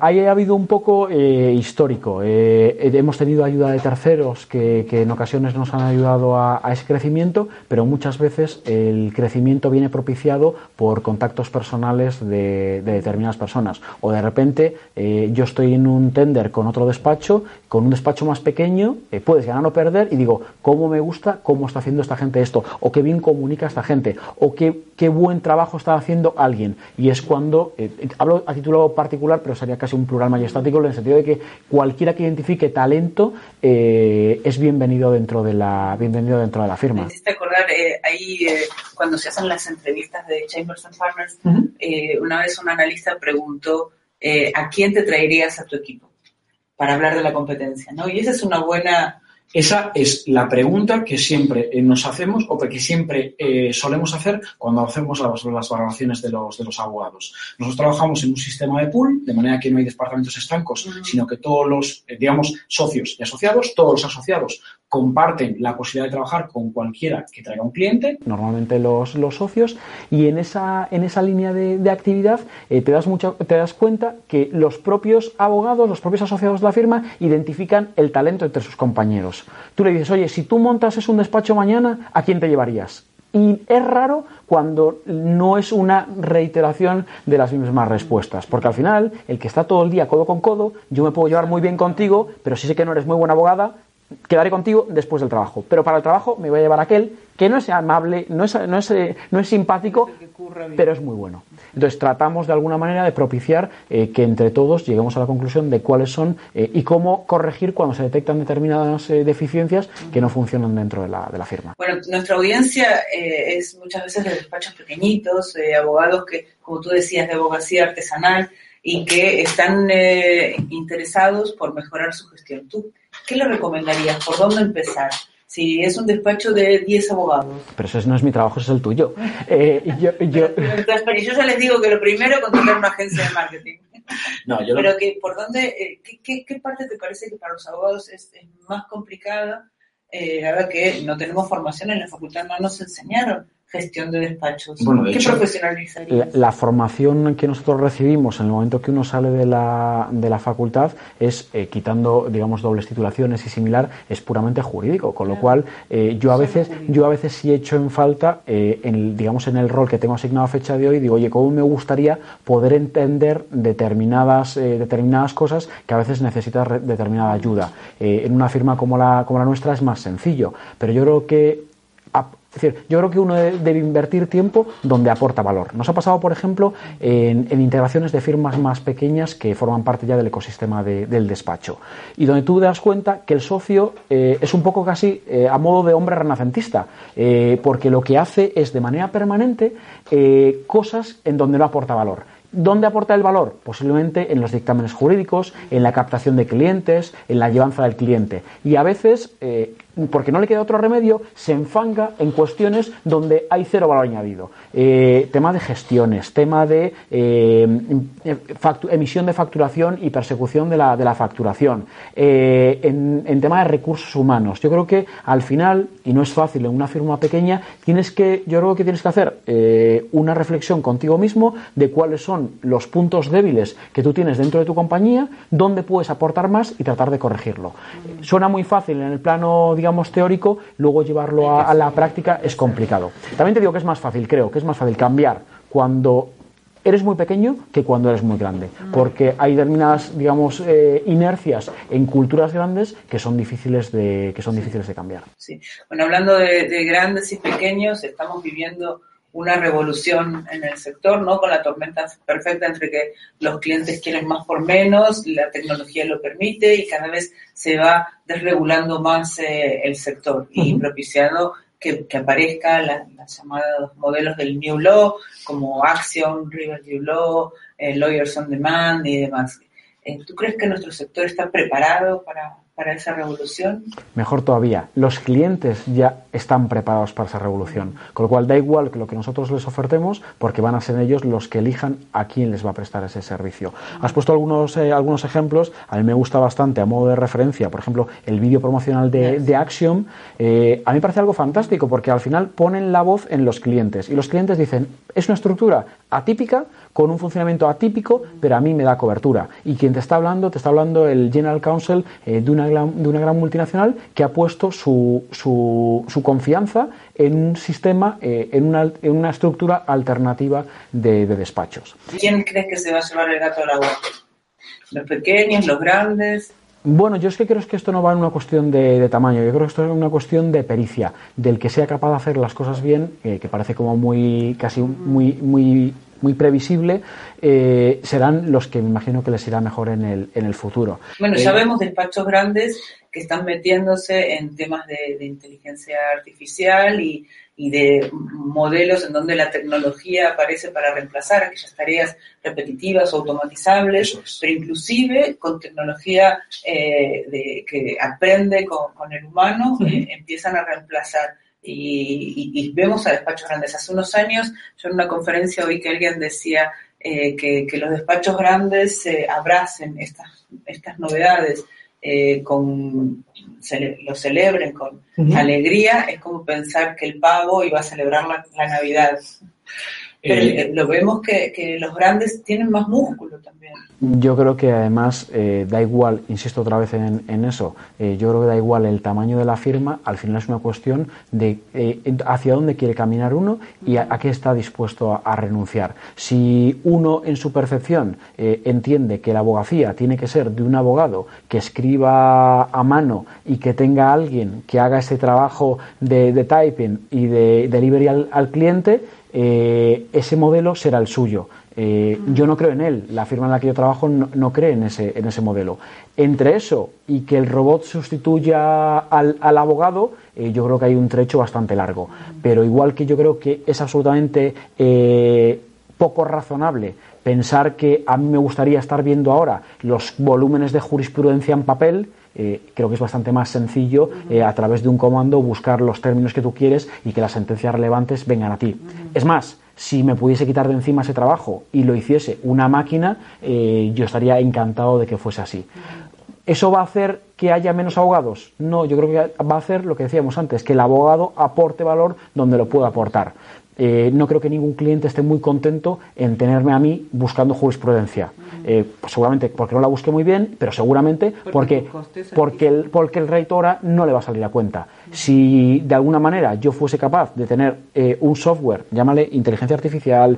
ahí ha habido un poco eh, histórico. Eh, hemos tenido ayuda de terceros que, en ocasiones nos han ayudado a, ese crecimiento, pero muchas veces el crecimiento viene propiciado por contactos personales de, determinadas personas. O de repente yo estoy en un tender con otro despacho, con un despacho más pequeño, puedes ganar o perder, y digo, ¿cómo me gusta cómo está haciendo esta gente esto? O qué bien comunica esta gente, o qué, qué buen trabajo está haciendo alguien. Y es cuando, hablo aquí título particular, pero sería casi un plural majestático en el sentido de que cualquiera que identifique talento eh, es bienvenido dentro de la bienvenido dentro de la firma.
Me hiciste acordar eh, ahí eh, cuando se hacen las entrevistas de Chambers and Partners, una vez un analista preguntó a quién te traerías a tu equipo para hablar de la competencia, ¿no? Y esa es una buena
esa es la pregunta que siempre eh, nos hacemos o que siempre eh, solemos hacer cuando hacemos las, las valoraciones de los, de los abogados. Nosotros trabajamos en un sistema de pool, de manera que no hay departamentos estancos, sino que todos los, eh, digamos, socios y asociados, todos los asociados comparten la posibilidad de trabajar con cualquiera que traiga un cliente.
Normalmente los, los socios, y en esa, en esa línea de, actividad te, das mucho, te das cuenta que los propios abogados, los propios asociados de la firma, identifican el talento entre sus compañeros. Tú le dices, oye, si tú montas un despacho mañana, ¿a quién te llevarías? Y es raro cuando no es una reiteración de las mismas respuestas, porque al final, el que está todo el día codo con codo, yo me puedo llevar muy bien contigo, pero si sé que no eres muy buena abogada, quedaré contigo después del trabajo. Pero para el trabajo me voy a llevar a aquel que no es amable, no es, no es, no es simpático, pero es muy bueno. Entonces tratamos de alguna manera de propiciar eh, que entre todos lleguemos a la conclusión de cuáles son eh, y cómo corregir cuando se detectan determinadas eh, deficiencias que no funcionan dentro de la, de la firma.
Bueno, nuestra audiencia es muchas veces de despachos pequeñitos, abogados que, como tú decías, de abogacía artesanal y que están interesados por mejorar su gestión. ¿Tú qué le recomendarías? ¿Por dónde empezar? Si es un despacho de 10 abogados.
Pero ese no es mi trabajo, ese es el tuyo.
Eh, yo, yo... yo ya les digo que lo primero es contratar una agencia de marketing. No, yo Pero que, ¿por dónde, eh, qué, qué, parte te parece que para los abogados es, más complicada? Eh, ahora que no tenemos formación en la facultad, no nos enseñaron gestión de despachos? ¿Qué profesionalizaría?
La, formación que nosotros recibimos en el momento que uno sale de la, de la facultad es, eh, quitando, digamos, dobles titulaciones y similar, es puramente jurídico, con lo cual eh, yo, a veces, yo a veces sí hecho en falta, eh, en, digamos, en el rol que tengo asignado a fecha de hoy, digo, oye, ¿cómo me gustaría poder entender determinadas, determinadas cosas que a veces necesitas determinada ayuda? en una firma como la, como la nuestra es más sencillo, pero yo creo que es decir, yo creo que uno debe invertir tiempo donde aporta valor. Nos ha pasado, por ejemplo, en, integraciones de firmas más pequeñas que forman parte ya del ecosistema del despacho. Y donde tú te das cuenta que el socio eh, es un poco casi eh, a modo de hombre renacentista, eh, porque lo que hace es de manera permanente cosas en donde no aporta valor. ¿Dónde aporta el valor? Posiblemente en los dictámenes jurídicos, en la captación de clientes, en la llevanza del cliente. Y a veces porque no le queda otro remedio, se enfanga en cuestiones donde hay cero valor añadido. Eh, tema de gestiones, tema de eh, emisión de facturación y persecución de la, de la facturación, eh, en, tema de recursos humanos. Yo creo que al final, y no es fácil en una firma pequeña, tienes que, yo creo que tienes que hacer una reflexión contigo mismo de cuáles son los puntos débiles que tú tienes dentro de tu compañía, dónde puedes aportar más y tratar de corregirlo. Suena muy fácil en el plano, digamos, teórico, luego llevarlo a, la práctica es complicado. También te digo que es más fácil, creo que es más fácil cambiar cuando eres muy pequeño que cuando eres muy grande, porque hay determinadas, digamos, eh, inercias en culturas grandes que son difíciles de que son difíciles de cambiar.
Sí. Bueno, hablando de grandes y pequeños, estamos viviendo una revolución en el sector, ¿no? Con la tormenta perfecta entre que los clientes quieren más por menos, la tecnología lo permite y cada vez se va desregulando más eh, el sector y propiciando que, que aparezcan las llamados modelos del New Law, como Action, Review Law, eh, Lawyers on Demand y demás. Eh, ¿Tú crees que nuestro sector está preparado para, para esa revolución?
Mejor todavía, los clientes ya están preparados para esa revolución, con lo cual da igual que lo que nosotros les ofertemos, porque van a ser ellos los que elijan a quién les va a prestar ese servicio. Has puesto algunos, eh, algunos ejemplos, a mí me gusta bastante a modo de referencia, por ejemplo, el vídeo promocional de, de Axiom, eh, a mí me parece algo fantástico, porque al final ponen la voz en los clientes, y los clientes dicen, es una estructura atípica, con un funcionamiento atípico, pero a mí me da cobertura. Y quien te está hablando, te está hablando el General Counsel eh, de, una gran, de una gran multinacional que ha puesto su, su, su confianza en un sistema, eh, en, una, en, una, estructura alternativa de, de, despachos.
¿Quién crees que se va a llevar el gato al agua? ¿Los pequeños, los grandes?
Bueno, yo es que creo que esto no va en una cuestión de, de, tamaño, yo creo que esto es una cuestión de pericia, del que sea capaz de hacer las cosas bien, eh, que parece como muy, casi muy, muy muy previsible, eh, serán los que me imagino que les irá mejor en el, en el futuro.
Bueno, ya eh, vemos despachos grandes que están metiéndose en temas de, inteligencia artificial y, y, de modelos en donde la tecnología aparece para reemplazar aquellas tareas repetitivas o automatizables, pero inclusive con tecnología eh, de, que aprende con, con el humano, empiezan a reemplazar. Y, vemos a despachos grandes. Hace unos años, yo en una conferencia oí que alguien decía eh, que, los despachos grandes abracen estas, estas novedades, eh, lo celebren con alegría, es como pensar que el pavo iba a celebrar la, Navidad. Pero eh, lo vemos que, que los grandes tienen más músculo también.
Yo creo que además eh, da igual, insisto otra vez en, eso, eh, yo creo que da igual el tamaño de la firma, al final es una cuestión de hacia dónde quiere caminar uno y a, qué está dispuesto a, renunciar. Si uno en su percepción entiende que la abogacía tiene que ser de un abogado que escriba a mano y que tenga alguien que haga ese trabajo de, typing y de delivery al, al cliente, ese modelo será el suyo. Eh, yo no creo en él, la firma en la que yo trabajo no, cree en ese, en ese modelo. Entre eso y que el robot sustituya al, abogado, eh, yo creo que hay un trecho bastante largo. Pero igual que yo creo que es absolutamente eh, poco razonable pensar que a mí me gustaría estar viendo ahora los volúmenes de jurisprudencia en papel, creo que es bastante más sencillo a través de un comando buscar los términos que tú quieres y que las sentencias relevantes vengan a ti. Es más, si me pudiese quitar de encima ese trabajo y lo hiciese una máquina, eh, yo estaría encantado de que fuese así. ¿Eso va a hacer que haya menos abogados? No, yo creo que va a hacer lo que decíamos antes, que el abogado aporte valor donde lo pueda aportar. Eh, no creo que ningún cliente esté muy contento en tenerme a mí buscando jurisprudencia. Eh, pues seguramente porque no la busque muy bien, pero seguramente porque, porque, el, porque el rey Tora no le va a salir a cuenta. Si de alguna manera yo fuese capaz de tener eh, un software, llámale inteligencia artificial,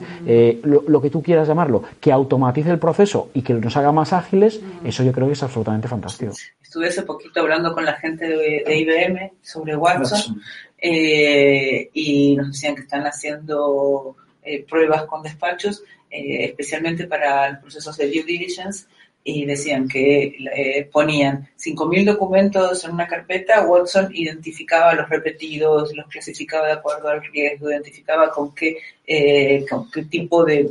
lo, que tú quieras llamarlo, que automatice el proceso y que nos haga más ágiles, eso yo creo que es absolutamente fantástico.
Estuve hace poquito hablando con la gente de, IBM sobre Watson. Eh, y nos decían que están haciendo eh, pruebas con despachos, eh, especialmente para los procesos de due diligence, y decían que ponían 5.000 documentos en una carpeta, Watson identificaba los repetidos, los clasificaba de acuerdo al riesgo, identificaba con qué, con qué tipo de,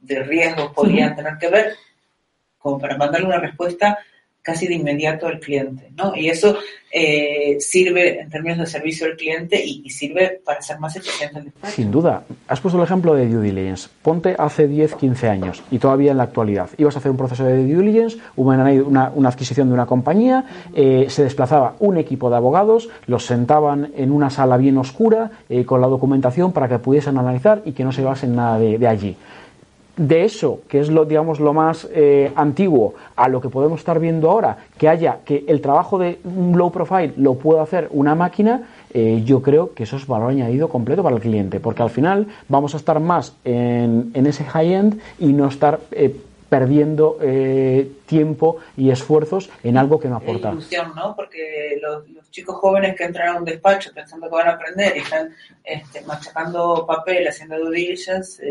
de riesgos podían tener que ver, como para mandarle una respuesta casi de inmediato al cliente, ¿no? Y eso eh, sirve en términos de servicio al cliente y, sirve para ser más eficiente el.
Sin duda. Has puesto el ejemplo de due diligence. Ponte hace 10, 15 años y todavía en la actualidad. Ibas a hacer un proceso de due diligence, una, una, adquisición de una compañía, eh, se desplazaba un equipo de abogados, los sentaban en una sala bien oscura eh, con la documentación para que pudiesen analizar y que no se llevasen nada de allí de eso, que es lo, digamos, lo más eh, antiguo, a lo que podemos estar viendo ahora, que haya que el trabajo de un low profile lo pueda hacer una máquina, eh, yo creo que eso es valor añadido completo para el cliente, porque al final vamos a estar más en, ese high-end y no estar eh, perdiendo tiempo y esfuerzos en algo que no aporta.
ilusión, ¿no? Porque los, chicos jóvenes que entran a un despacho pensando que van a aprender y están este, machacando papel, haciendo due diligence,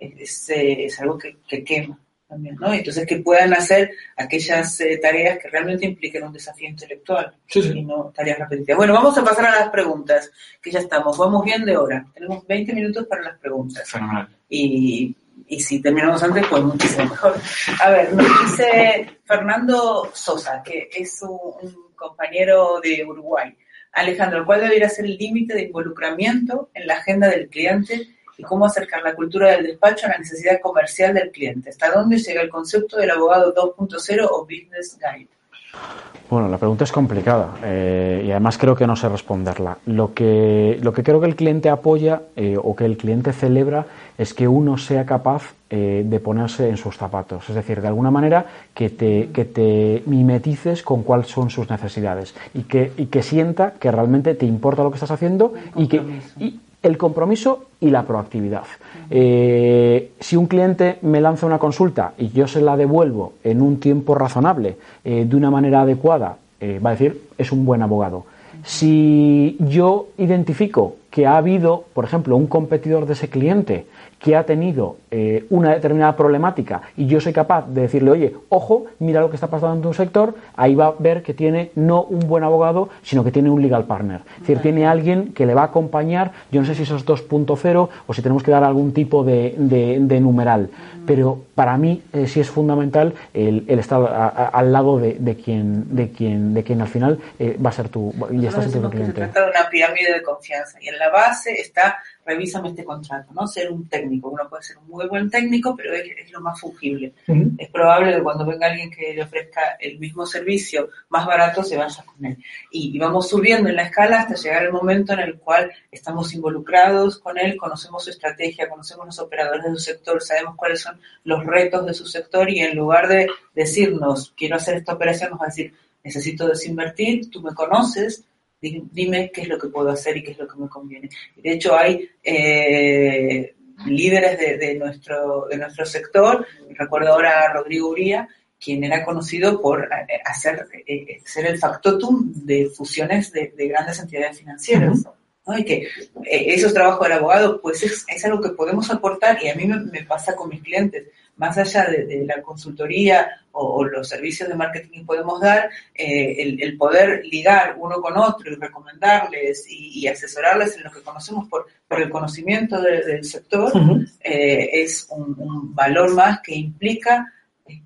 es, algo que, quema también, ¿no? Entonces que puedan hacer aquellas eh, tareas que realmente impliquen un desafío intelectual y no tareas repetitivas. Bueno, vamos a pasar a las preguntas, que ya estamos, vamos bien de hora, tenemos 20 minutos para las preguntas. Y, y si terminamos antes, pues muchísimo mejor. A ver, nos dice Fernando Sosa, que es un compañero de Uruguay. Alejandro, ¿cuál debería ser el límite de involucramiento en la agenda del cliente y cómo acercar la cultura del despacho a la necesidad comercial del cliente. ¿Hasta dónde llega el concepto del abogado 2.0 o business guide?
Bueno, la pregunta es complicada eh, y además creo que no sé responderla. Lo que, lo que creo que el cliente apoya eh, o que el cliente celebra es que uno sea capaz eh, de ponerse en sus zapatos. Es decir, de alguna manera que te, que te mimetices con cuáles son sus necesidades y que, y que sienta que realmente te importa lo que estás haciendo y que, el compromiso y la proactividad. Eh, si un cliente me lanza una consulta y yo se la devuelvo en un tiempo razonable, eh, de una manera adecuada, eh, va a decir, es un buen abogado. Si yo identifico que ha habido, por ejemplo, un competidor de ese cliente que ha tenido eh, una determinada problemática y yo soy capaz de decirle, oye, ojo, mira lo que está pasando en tu sector, ahí va a ver que tiene no un buen abogado, sino que tiene un legal partner. Es decir, tiene alguien que le va a acompañar, yo no sé si eso es 2.0 o si tenemos que dar algún tipo de, de, numeral, pero para mí eh, sí es fundamental el, estar al lado de, quien, de, quien, de quien al final eh, va a ser tu, estás
en tu cliente. Se trata de una pirámide de confianza y en la base está revísame este contrato, ¿no? Ser un técnico. Uno puede ser un muy buen técnico, pero es, lo más fungible. Es probable que cuando venga alguien que le ofrezca el mismo servicio más barato, se vaya con él. Y, vamos subiendo en la escala hasta llegar el momento en el cual estamos involucrados con él, conocemos su estrategia, conocemos los operadores de su sector, sabemos cuáles son los retos de su sector y en lugar de decirnos, quiero hacer esta operación, nos va a decir, necesito desinvertir, tú me conoces, dime qué es lo que puedo hacer y qué es lo que me conviene. De hecho, hay eh, líderes de, nuestro, de nuestro sector, recuerdo ahora a Rodrigo Uría, quien era conocido por eh, hacer eh, ser el factotum de fusiones de, grandes entidades financieras. Y que esos trabajos del abogado, pues es, algo que podemos aportar y a mí me pasa con mis clientes más allá de, la consultoría o, los servicios de marketing que podemos dar, eh, el, poder ligar uno con otro y recomendarles y, asesorarles en lo que conocemos por, por el conocimiento del sector, eh, es un, valor más que implica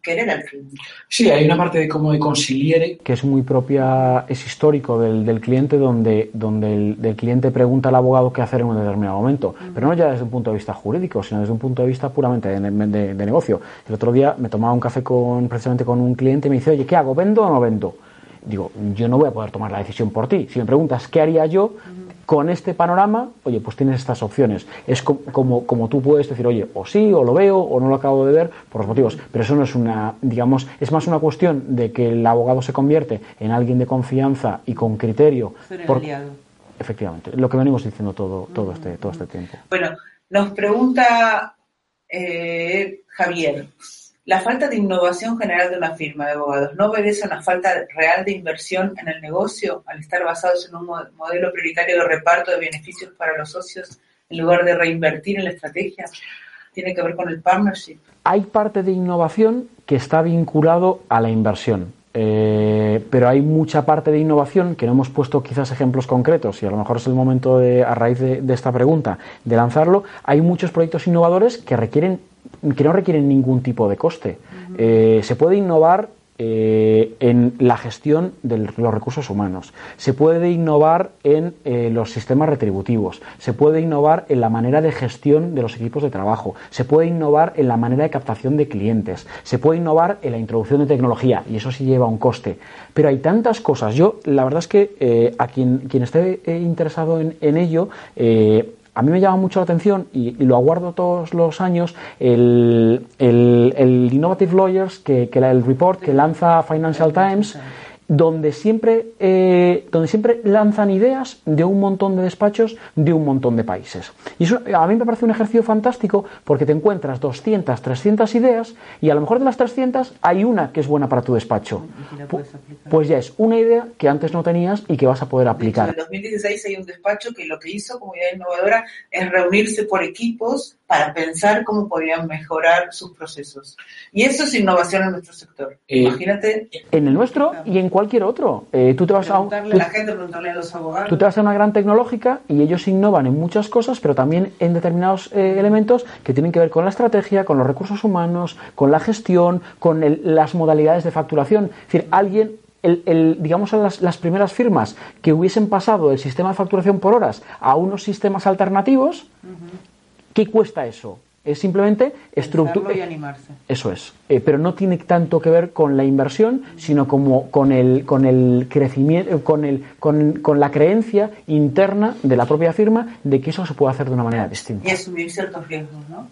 querer al cliente.
Sí, hay una parte de como de conciliere.
Que es muy propia, es histórico del, del cliente, donde, donde el cliente pregunta al abogado qué hacer en un determinado momento. Pero no ya desde un punto de vista jurídico, sino desde un punto de vista puramente de, de, negocio. El otro día me tomaba un café con, precisamente con un cliente y me dice, oye, ¿qué hago? ¿Vendo o no vendo? Digo, yo no voy a poder tomar la decisión por ti. Si me preguntas qué haría yo, con este panorama, oye, pues tienes estas opciones. Es como, como tú puedes decir, oye, o sí, o lo veo, o no lo acabo de ver, por los motivos. Pero eso no es una, digamos, es más una cuestión de que el abogado se convierte en alguien de confianza y con criterio.
Por,
efectivamente, lo que venimos diciendo todo, todo, este, todo este tiempo.
Bueno, nos pregunta eh, Javier. La falta de innovación general de una firma de abogados no obedece a una falta real de inversión en el negocio al estar basados en un modelo prioritario de reparto de beneficios para los socios en lugar de reinvertir en la estrategia. Tiene que ver con el partnership.
Hay parte de innovación que está vinculado a la inversión. Eh, pero hay mucha parte de innovación que no hemos puesto quizás ejemplos concretos y a lo mejor es el momento de, a raíz de esta pregunta de lanzarlo. Hay muchos proyectos innovadores que requieren que no requieren ningún tipo de coste. Eh, se puede innovar eh, en la gestión de los recursos humanos, se puede innovar en eh, los sistemas retributivos, se puede innovar en la manera de gestión de los equipos de trabajo, se puede innovar en la manera de captación de clientes, se puede innovar en la introducción de tecnología y eso sí lleva un coste. Pero hay tantas cosas. Yo, la verdad es que eh, a quien, quien esté interesado en, en ello, a mí me llama mucho la atención y, lo aguardo todos los años el, el, Innovative Lawyers, que, que el report que lanza Financial Times donde siempre, eh, donde siempre lanzan ideas de un montón de despachos de un montón de países. Y eso a mí me parece un ejercicio fantástico porque te encuentras 200, 300 ideas y a lo mejor de las 300 hay una que es buena para tu despacho. Pues ya es una idea que antes no tenías y que vas a poder aplicar.
en 2016 hay un despacho que lo que hizo como idea innovadora es reunirse por equipos para pensar cómo podían mejorar sus procesos. Y eso es innovación en nuestro sector. Eh, Imagínate.
En el nuestro y en cualquier otro. Eh, tú te vas a,
la gente, preguntarle a los abogados.
Tú te vas a una gran tecnológica y ellos innovan en muchas cosas, pero también en determinados eh, elementos que tienen que ver con la estrategia, con los recursos humanos, con la gestión, con las modalidades de facturación. Es decir, alguien el, digamos, las, las, primeras firmas que hubiesen pasado del sistema de facturación por horas a unos sistemas alternativos, ¿Qué cuesta eso? Es simplemente estructura.
y animarse.
Eso es. Eh, pero no tiene tanto que ver con la inversión, sino como con el, con el crecimiento, con, el, con, con, la creencia interna de la propia firma de que eso se puede hacer de una manera distinta.
Y asumir ciertos riesgos, ¿no?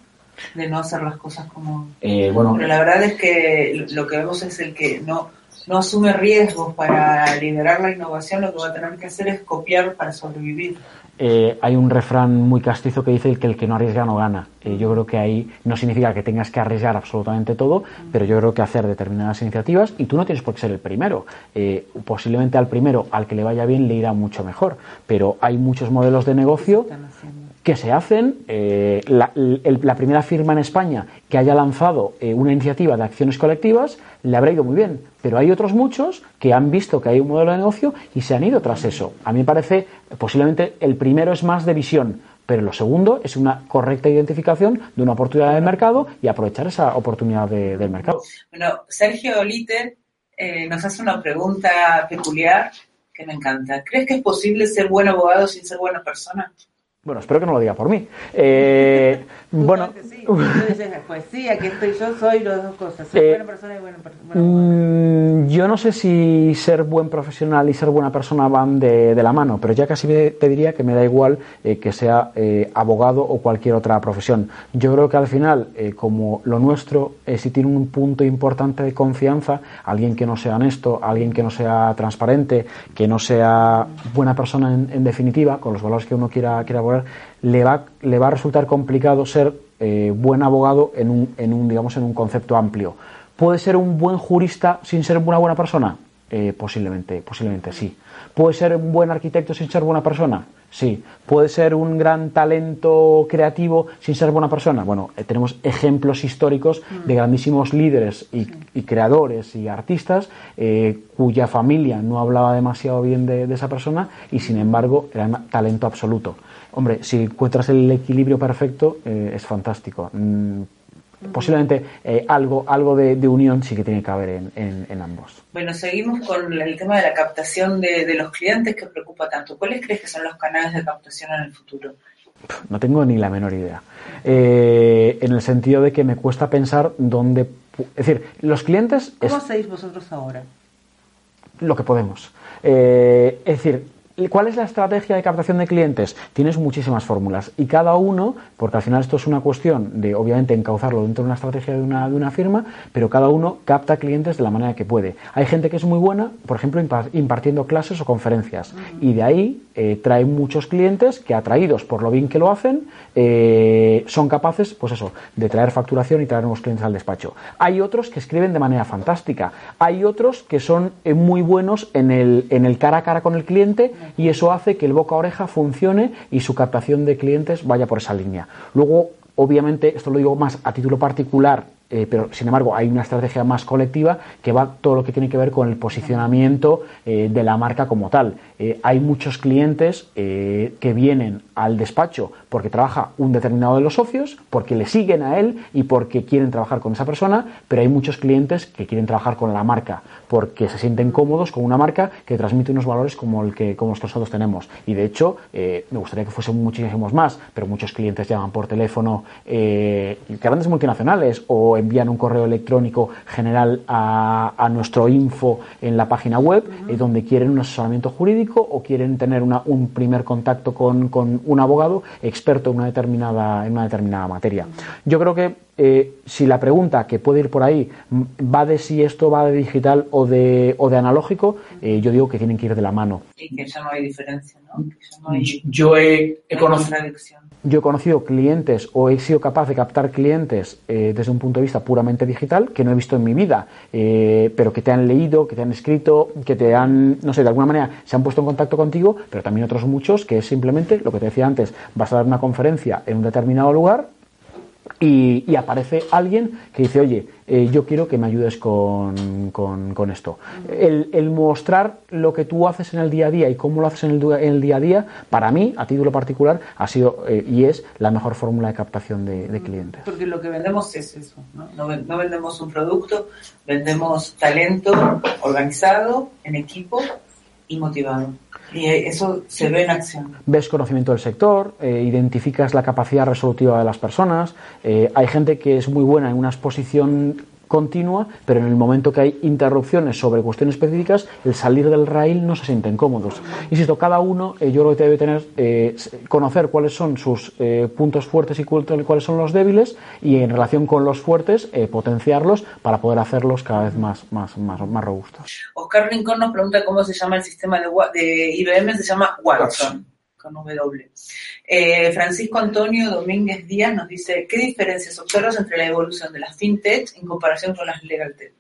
De no hacer las cosas como. Eh, bueno, pero la verdad es que lo que vemos es el que no, no asume riesgos para liderar la innovación, lo que va a tener que hacer es copiar para sobrevivir.
Eh, hay un refrán muy castizo que dice que el que no arriesga no gana. Yo creo que ahí no significa que tengas que arriesgar absolutamente todo, pero yo creo que hacer determinadas iniciativas, y tú no tienes por qué ser el primero, eh, posiblemente al primero, al que le vaya bien, le irá mucho mejor, pero hay muchos modelos de negocio que se hacen. La, la, primera firma en España que haya lanzado una iniciativa de acciones colectivas le habrá ido muy bien, pero hay otros muchos que han visto que hay un modelo de negocio y se han ido tras eso. A mí me parece, posiblemente el primero es más de visión, pero lo segundo es una correcta identificación de una oportunidad de mercado y aprovechar esa oportunidad del mercado.
Bueno, Sergio Liter eh, nos hace una pregunta peculiar que me encanta. ¿Crees que es posible ser buen abogado sin ser buena persona?
Bueno, espero que no lo diga por mí. Eh, bueno,
pues sí, aquí estoy yo, soy las dos cosas. Soy eh, buena persona y buena persona.
Mm, yo no sé si ser buen profesional y ser buena persona van de, la mano, pero ya casi te diría que me da igual eh, que sea abogado o cualquier otra profesión. Yo creo que al final, como lo nuestro, si tiene un punto importante de confianza, alguien que no sea honesto, alguien que no sea transparente, que no sea buena persona en, definitiva, con los valores que uno quiera, quiera le va, le va a resultar complicado ser eh, buen abogado en un, en un, digamos, en un concepto amplio. ¿Puede ser un buen jurista sin ser una buena persona? Eh, posiblemente, posiblemente sí. ¿Puede ser un buen arquitecto sin ser buena persona? Sí. ¿Puede ser un gran talento creativo sin ser buena persona? Bueno, eh, tenemos ejemplos históricos mm. de grandísimos líderes y, creadores y artistas cuya familia no hablaba demasiado bien de, esa persona y sin embargo era talento absoluto. Hombre, si encuentras el equilibrio perfecto, eh, es fantástico. Mm, posiblemente eh, algo, algo de, unión sí que tiene que haber en, ambos.
Bueno, seguimos con el tema de la captación de, los clientes que preocupa tanto. ¿Cuáles crees que son los canales de captación en el futuro?
No tengo ni la menor idea. Eh, en el sentido de que me cuesta pensar dónde. Es decir, los clientes.
¿Cómo hacéis vosotros ahora?
Lo que podemos. es decir, ¿Cuál es la estrategia de captación de clientes? Tienes muchísimas fórmulas y cada uno, porque al final esto es una cuestión de obviamente encauzarlo dentro de una estrategia de una, de una firma, pero cada uno capta clientes de la manera que puede. Hay gente que es muy buena, por ejemplo, impartiendo clases o conferencias y de ahí eh, trae muchos clientes que atraídos por lo bien que lo hacen eh, son capaces, pues eso, de traer facturación y traer nuevos clientes al despacho. Hay otros que escriben de manera fantástica, hay otros que son eh, muy buenos en el, en el cara a cara con el cliente y eso hace que el boca a oreja funcione y su captación de clientes vaya por esa línea. Luego, obviamente, esto lo digo más a título particular eh, pero sin embargo hay una estrategia más colectiva que va todo lo que tiene que ver con el posicionamiento eh, de la marca como tal. Eh, hay muchos clientes que vienen al despacho porque trabaja un determinado de los socios, porque le siguen a él y porque quieren trabajar con esa persona, pero hay muchos clientes que quieren trabajar con la marca porque se sienten cómodos con una marca que transmite unos valores como el que como nosotros tenemos. Y de hecho, me gustaría que fuesen muchísimos más, pero muchos clientes llaman por teléfono, grandes multinacionales o envían un correo electrónico general a, nuestro info en la página web, eh, donde quieren un asesoramiento jurídico o quieren tener un primer contacto con, un abogado experto en una determinada, en una determinada materia. Yo creo que eh, si la pregunta que puede ir por ahí va de si esto va de digital o de, o de analógico, eh, yo digo que tienen que ir de la mano.
Y que eso no hay diferencia, ¿no?
yo he, conocido,
yo he conocido clientes o he sido capaz de captar clientes eh, desde un punto de vista puramente digital que no he visto en mi vida, pero que te han leído, que te han escrito, que te han, no sé, de alguna manera se han puesto en contacto contigo, pero también otros muchos que es simplemente lo que te decía antes, vas a dar una conferencia en un determinado lugar, y, aparece alguien que dice, oye, eh, yo quiero que me ayudes con, con, esto. El, mostrar lo que tú haces en el día a día y cómo lo haces en el, día a día, para mí, a título particular, ha sido eh, y es la mejor fórmula de captación de, clientes.
Porque lo que vendemos es eso, ¿no? No, vendemos un producto, vendemos talento organizado, en equipo y motivado. Y eso se ve en acción.
Ves conocimiento del sector, eh, identificas la capacidad resolutiva de las personas. Eh, hay gente que es muy buena en una exposición continua, pero en el momento que hay interrupciones sobre cuestiones específicas, el salir del rail no se sienten cómodos. Insisto, cada uno, eh, yo creo que debe tener, eh, conocer cuáles son sus eh, puntos fuertes y cuáles son los débiles, y en relación con los fuertes, potenciarlos para poder hacerlos cada vez más, más, más, más robustos.
Oscar Rincón nos pregunta cómo se llama el sistema de, de IBM, se llama Watson con W. Eh, Francisco Antonio Domínguez Díaz nos dice, ¿qué diferencias observas entre la evolución de las fintech en comparación con las legal tech?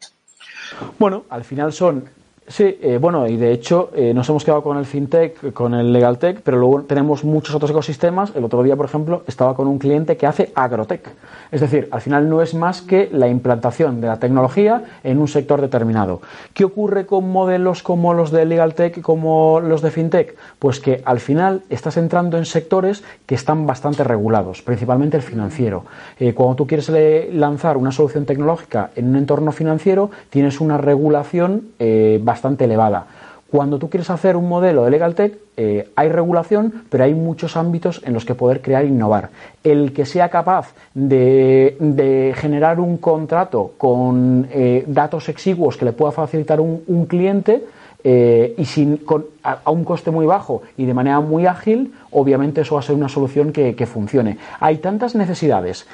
Bueno, al final son Sí, eh, bueno, y de hecho eh, nos hemos quedado con el fintech, con el legal tech, pero luego tenemos muchos otros ecosistemas. El otro día, por ejemplo, estaba con un cliente que hace agrotech. Es decir, al final no es más que la implantación de la tecnología en un sector determinado. ¿Qué ocurre con modelos como los de legal tech, como los de fintech? Pues que al final estás entrando en sectores que están bastante regulados, principalmente el financiero. Eh, cuando tú quieres lanzar una solución tecnológica en un entorno financiero, tienes una regulación bastante bastante elevada. Cuando tú quieres hacer un modelo de Legal Tech, eh, hay regulación, pero hay muchos ámbitos en los que poder crear e innovar. El que sea capaz de, generar un contrato con eh, datos exiguos que le pueda facilitar un, cliente eh, y sin, a, un coste muy bajo y de manera muy ágil, obviamente eso va a ser una solución que funcione. Hay tantas necesidades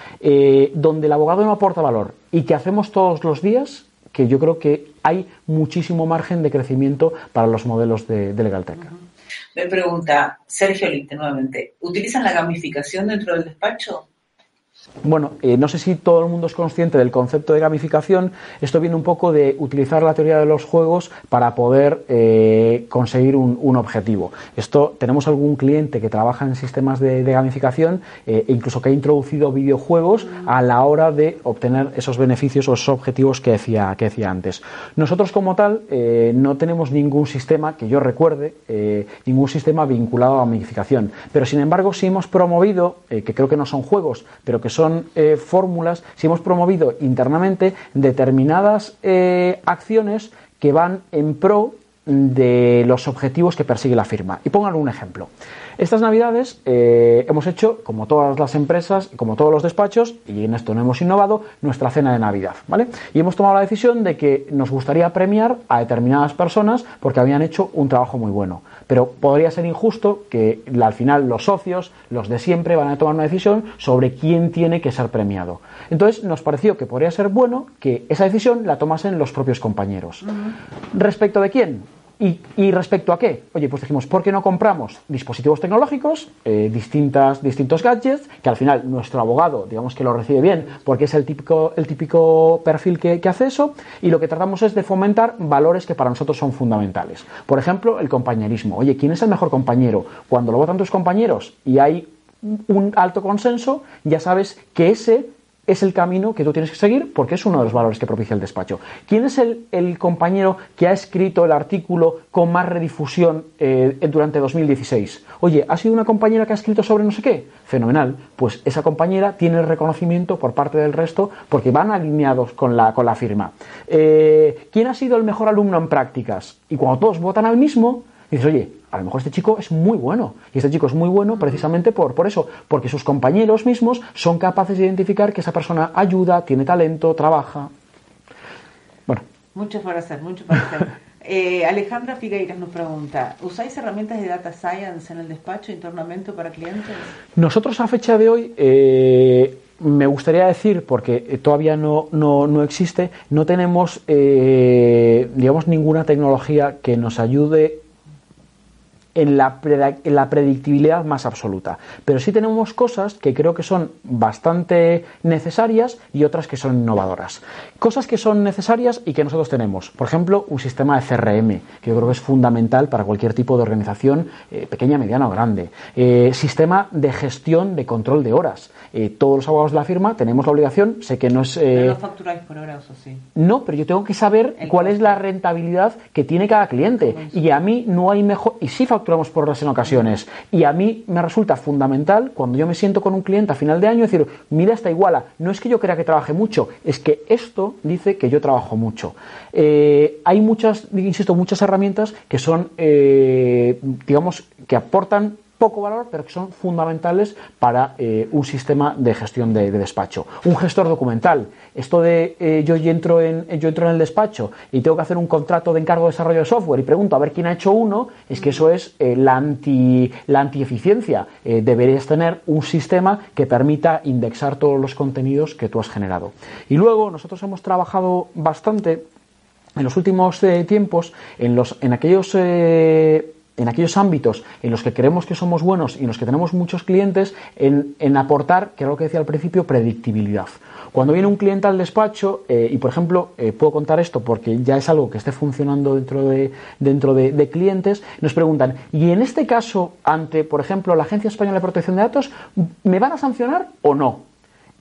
donde el abogado no aporta valor y que hacemos todos los días que yo creo que hay muchísimo margen de crecimiento para los modelos de, de.
Me pregunta Sergio Linte nuevamente, ¿utilizan la gamificación dentro del despacho?
Bueno, eh, no sé si todo el mundo es consciente del concepto de gamificación. Esto viene un poco de utilizar la teoría de los juegos para poder eh, conseguir un, objetivo. Esto tenemos algún cliente que trabaja en sistemas de, gamificación eh, e incluso que ha introducido videojuegos a la hora de obtener esos beneficios o esos objetivos que decía, que decía antes. Nosotros como tal no tenemos ningún sistema que yo recuerde, ningún sistema vinculado a gamificación. Pero sin embargo sí hemos promovido, que creo que no son juegos, pero que son eh, fórmulas, si hemos promovido internamente determinadas eh, acciones que van en pro de los objetivos que persigue la firma. Y pongan un ejemplo. Estas navidades eh, hemos hecho, como todas las empresas, como todos los despachos, y en esto no hemos innovado, nuestra cena de Navidad, ¿vale? Y hemos tomado la decisión de que nos gustaría premiar a determinadas personas porque habían hecho un trabajo muy bueno. Pero podría ser injusto que al final los socios, los de siempre, van a tomar una decisión sobre quién tiene que ser premiado. Entonces nos pareció que podría ser bueno que esa decisión la tomasen los propios compañeros. ¿Respecto de quién? ¿Y, respecto a qué? Oye, pues dijimos, ¿por qué no compramos dispositivos tecnológicos, eh, distintas, distintos gadgets, que al final nuestro abogado, digamos que lo recibe bien, porque es el típico, el típico perfil que, que hace eso, y lo que tratamos es de fomentar valores que para nosotros son fundamentales. Por ejemplo, el compañerismo. Oye, ¿quién es el mejor compañero? Cuando lo votan tus compañeros y hay un alto consenso, ya sabes que ese es el camino que tú tienes que seguir porque es uno de los valores que propicia el despacho. ¿Quién es el, compañero que ha escrito el artículo con más redifusión eh, durante 2016? Oye, ¿ha sido una compañera que ha escrito sobre no sé qué? Fenomenal. Pues esa compañera tiene el reconocimiento por parte del resto porque van alineados con la, con la firma. Eh, ¿Quién ha sido el mejor alumno en prácticas? Y cuando todos votan al mismo, dices, oye, a lo mejor este chico es muy bueno. Y este chico es muy bueno precisamente por, por eso, porque sus compañeros mismos son capaces de identificar que esa persona ayuda, tiene talento, trabaja.
Bueno. Mucho por hacer, mucho por hacer. Eh, Alejandra Figueiras nos pregunta, ¿usáis herramientas de data science en el despacho internamente para clientes?
Nosotros a fecha de hoy... Eh, me gustaría decir, porque todavía no, no, no existe, no tenemos, eh, digamos, ninguna tecnología que nos ayude en la, la, predictibilidad más absoluta. Pero sí tenemos cosas que creo que son bastante necesarias y otras que son innovadoras. Cosas que son necesarias y que nosotros tenemos. Por ejemplo, un sistema de CRM, que yo creo que es fundamental para cualquier tipo de organización, eh, pequeña, mediana o grande. Eh, sistema de gestión de control de horas. Eh, todos los abogados de la firma tenemos la obligación, sé que no es...
¿Pero no facturáis por horas o sí?
No, pero yo tengo que saber cuál es la rentabilidad que tiene cada cliente. Y a mí no hay mejor... Y sí facturamos por horas en ocasiones. Y a mí me resulta fundamental cuando yo me siento con un cliente a final de año decir, mira esta iguala, no es que yo crea que trabaje mucho, es que esto dice que yo trabajo mucho. Eh, hay muchas, insisto, muchas herramientas que son, eh, digamos, que aportan poco valor, pero que son fundamentales para eh, un sistema de gestión de, despacho. Un gestor documental. Esto de eh, yo, entro en, yo entro en el despacho y tengo que hacer un contrato de encargo de desarrollo de software y pregunto a ver quién ha hecho uno, es que eso es eh, la, anti, la antieficiencia. deberías tener un sistema que permita indexar todos los contenidos que tú has generado. Y luego nosotros hemos trabajado bastante en los últimos tiempos en, los, en aquellos en aquellos ámbitos en los que creemos que somos buenos y en los que tenemos muchos clientes, en, aportar, que era lo que decía al principio, predictibilidad. Cuando viene un cliente al despacho, eh, y por ejemplo, eh, puedo contar esto porque ya es algo que esté funcionando dentro, de, dentro de, clientes, nos preguntan, ¿y en este caso, ante, por ejemplo, la Agencia Española de Protección de Datos, ¿me van a sancionar o no?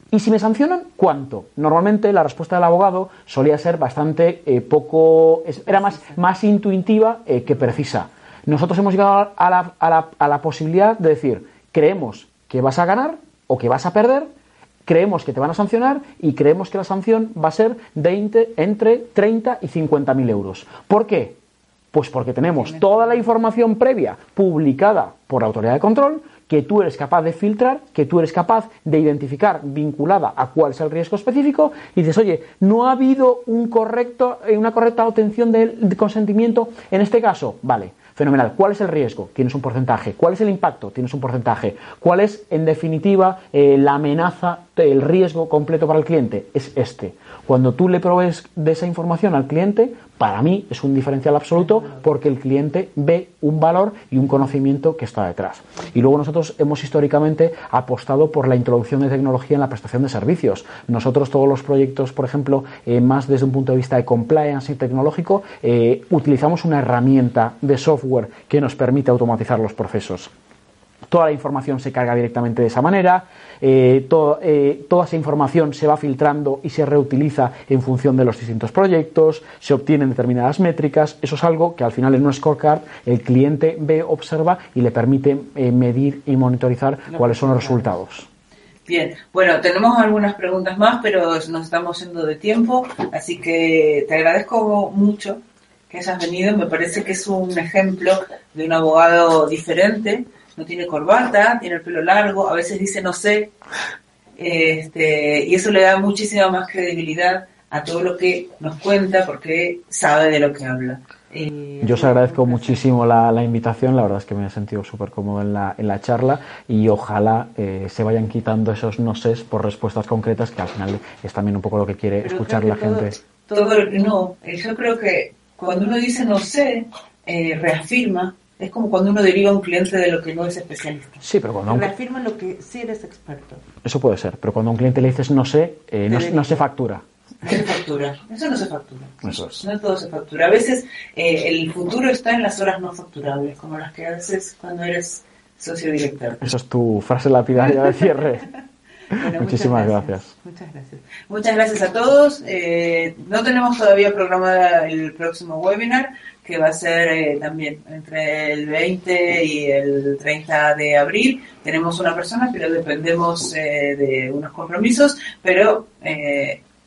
Y si me sancionan, ¿cuánto? Normalmente la respuesta del abogado solía ser bastante eh, poco, era más, más intuitiva que precisa. Nosotros hemos llegado a la, a, la, a la, posibilidad de decir, creemos que vas a ganar o que vas a perder, creemos que te van a sancionar y creemos que la sanción va a ser de entre 30 y 50 mil euros. ¿Por qué? Pues porque tenemos toda la información previa publicada por la autoridad de control que tú eres capaz de filtrar, que tú eres capaz de identificar vinculada a cuál es el riesgo específico y dices, oye, no ha habido un correcto, eh, una correcta obtención del consentimiento en este caso. Vale, Fenomenal. ¿Cuál es el riesgo? Tienes un porcentaje. ¿Cuál es el impacto? Tienes un porcentaje. ¿Cuál es, en definitiva, eh, la amenaza, el riesgo completo para el cliente? Es este. Cuando tú le provees de esa información al cliente, para mí es un diferencial absoluto porque el cliente ve un valor y un conocimiento que está detrás. Y luego nosotros hemos históricamente apostado por la introducción de tecnología en la prestación de servicios. Nosotros todos los proyectos, por ejemplo, eh, más desde un punto de vista de compliance y tecnológico, eh, utilizamos una herramienta de software que nos permite automatizar los procesos. Toda la información se carga directamente de esa manera, eh, eh, toda esa información se va filtrando y se reutiliza en función de los distintos proyectos, se obtienen determinadas métricas, eso es algo que al final en un scorecard el cliente ve, observa y le permite eh, medir y monitorizar cuáles son los resultados.
Bien, bueno, tenemos algunas preguntas más, pero nos estamos yendo de tiempo, así que te agradezco mucho que hayas venido. Me parece que es un ejemplo de un abogado diferente, no tiene corbata, tiene el pelo largo, a veces dice no sé, este, y eso le da muchísima más credibilidad a todo lo que nos cuenta porque sabe de lo que habla.
Yo os agradezco muchísimo la, invitación, la verdad es que me he sentido súper cómodo en la, en la charla y ojalá eh, se vayan quitando esos no sé por respuestas concretas que al final es también un poco lo que quiere escuchar la gente.
Todo, no, yo creo que cuando uno dice no sé, eh, reafirma es como cuando uno deriva a un cliente de lo que no es especialista.
Sí, pero cuando...
Reafirma lo que sí eres experto.
Eso puede ser, pero cuando a un cliente le dices no sé, eh, no, se factura.
No se factura, eso no se factura. Eso es. No todo se factura. A veces eh, el futuro está en las horas no facturables, como las que haces cuando eres socio director.
Eso es tu frase lapidaria de cierre. Muchísimas gracias.
Muchas gracias.
Muchas gracias a todos. Eh, no tenemos todavía programada el próximo webinar, que va a ser eh, también entre el 20 y el 30 de abril. Tenemos una persona, pero dependemos eh, de unos compromisos, pero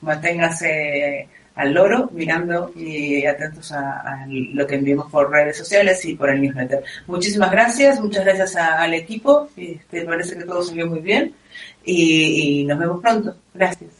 manténgase al loro mirando y atentos a, lo que enviamos por redes sociales y por el newsletter. Muchísimas gracias, muchas gracias al equipo, este, parece que todo salió muy bien y nos vemos pronto. Gracias.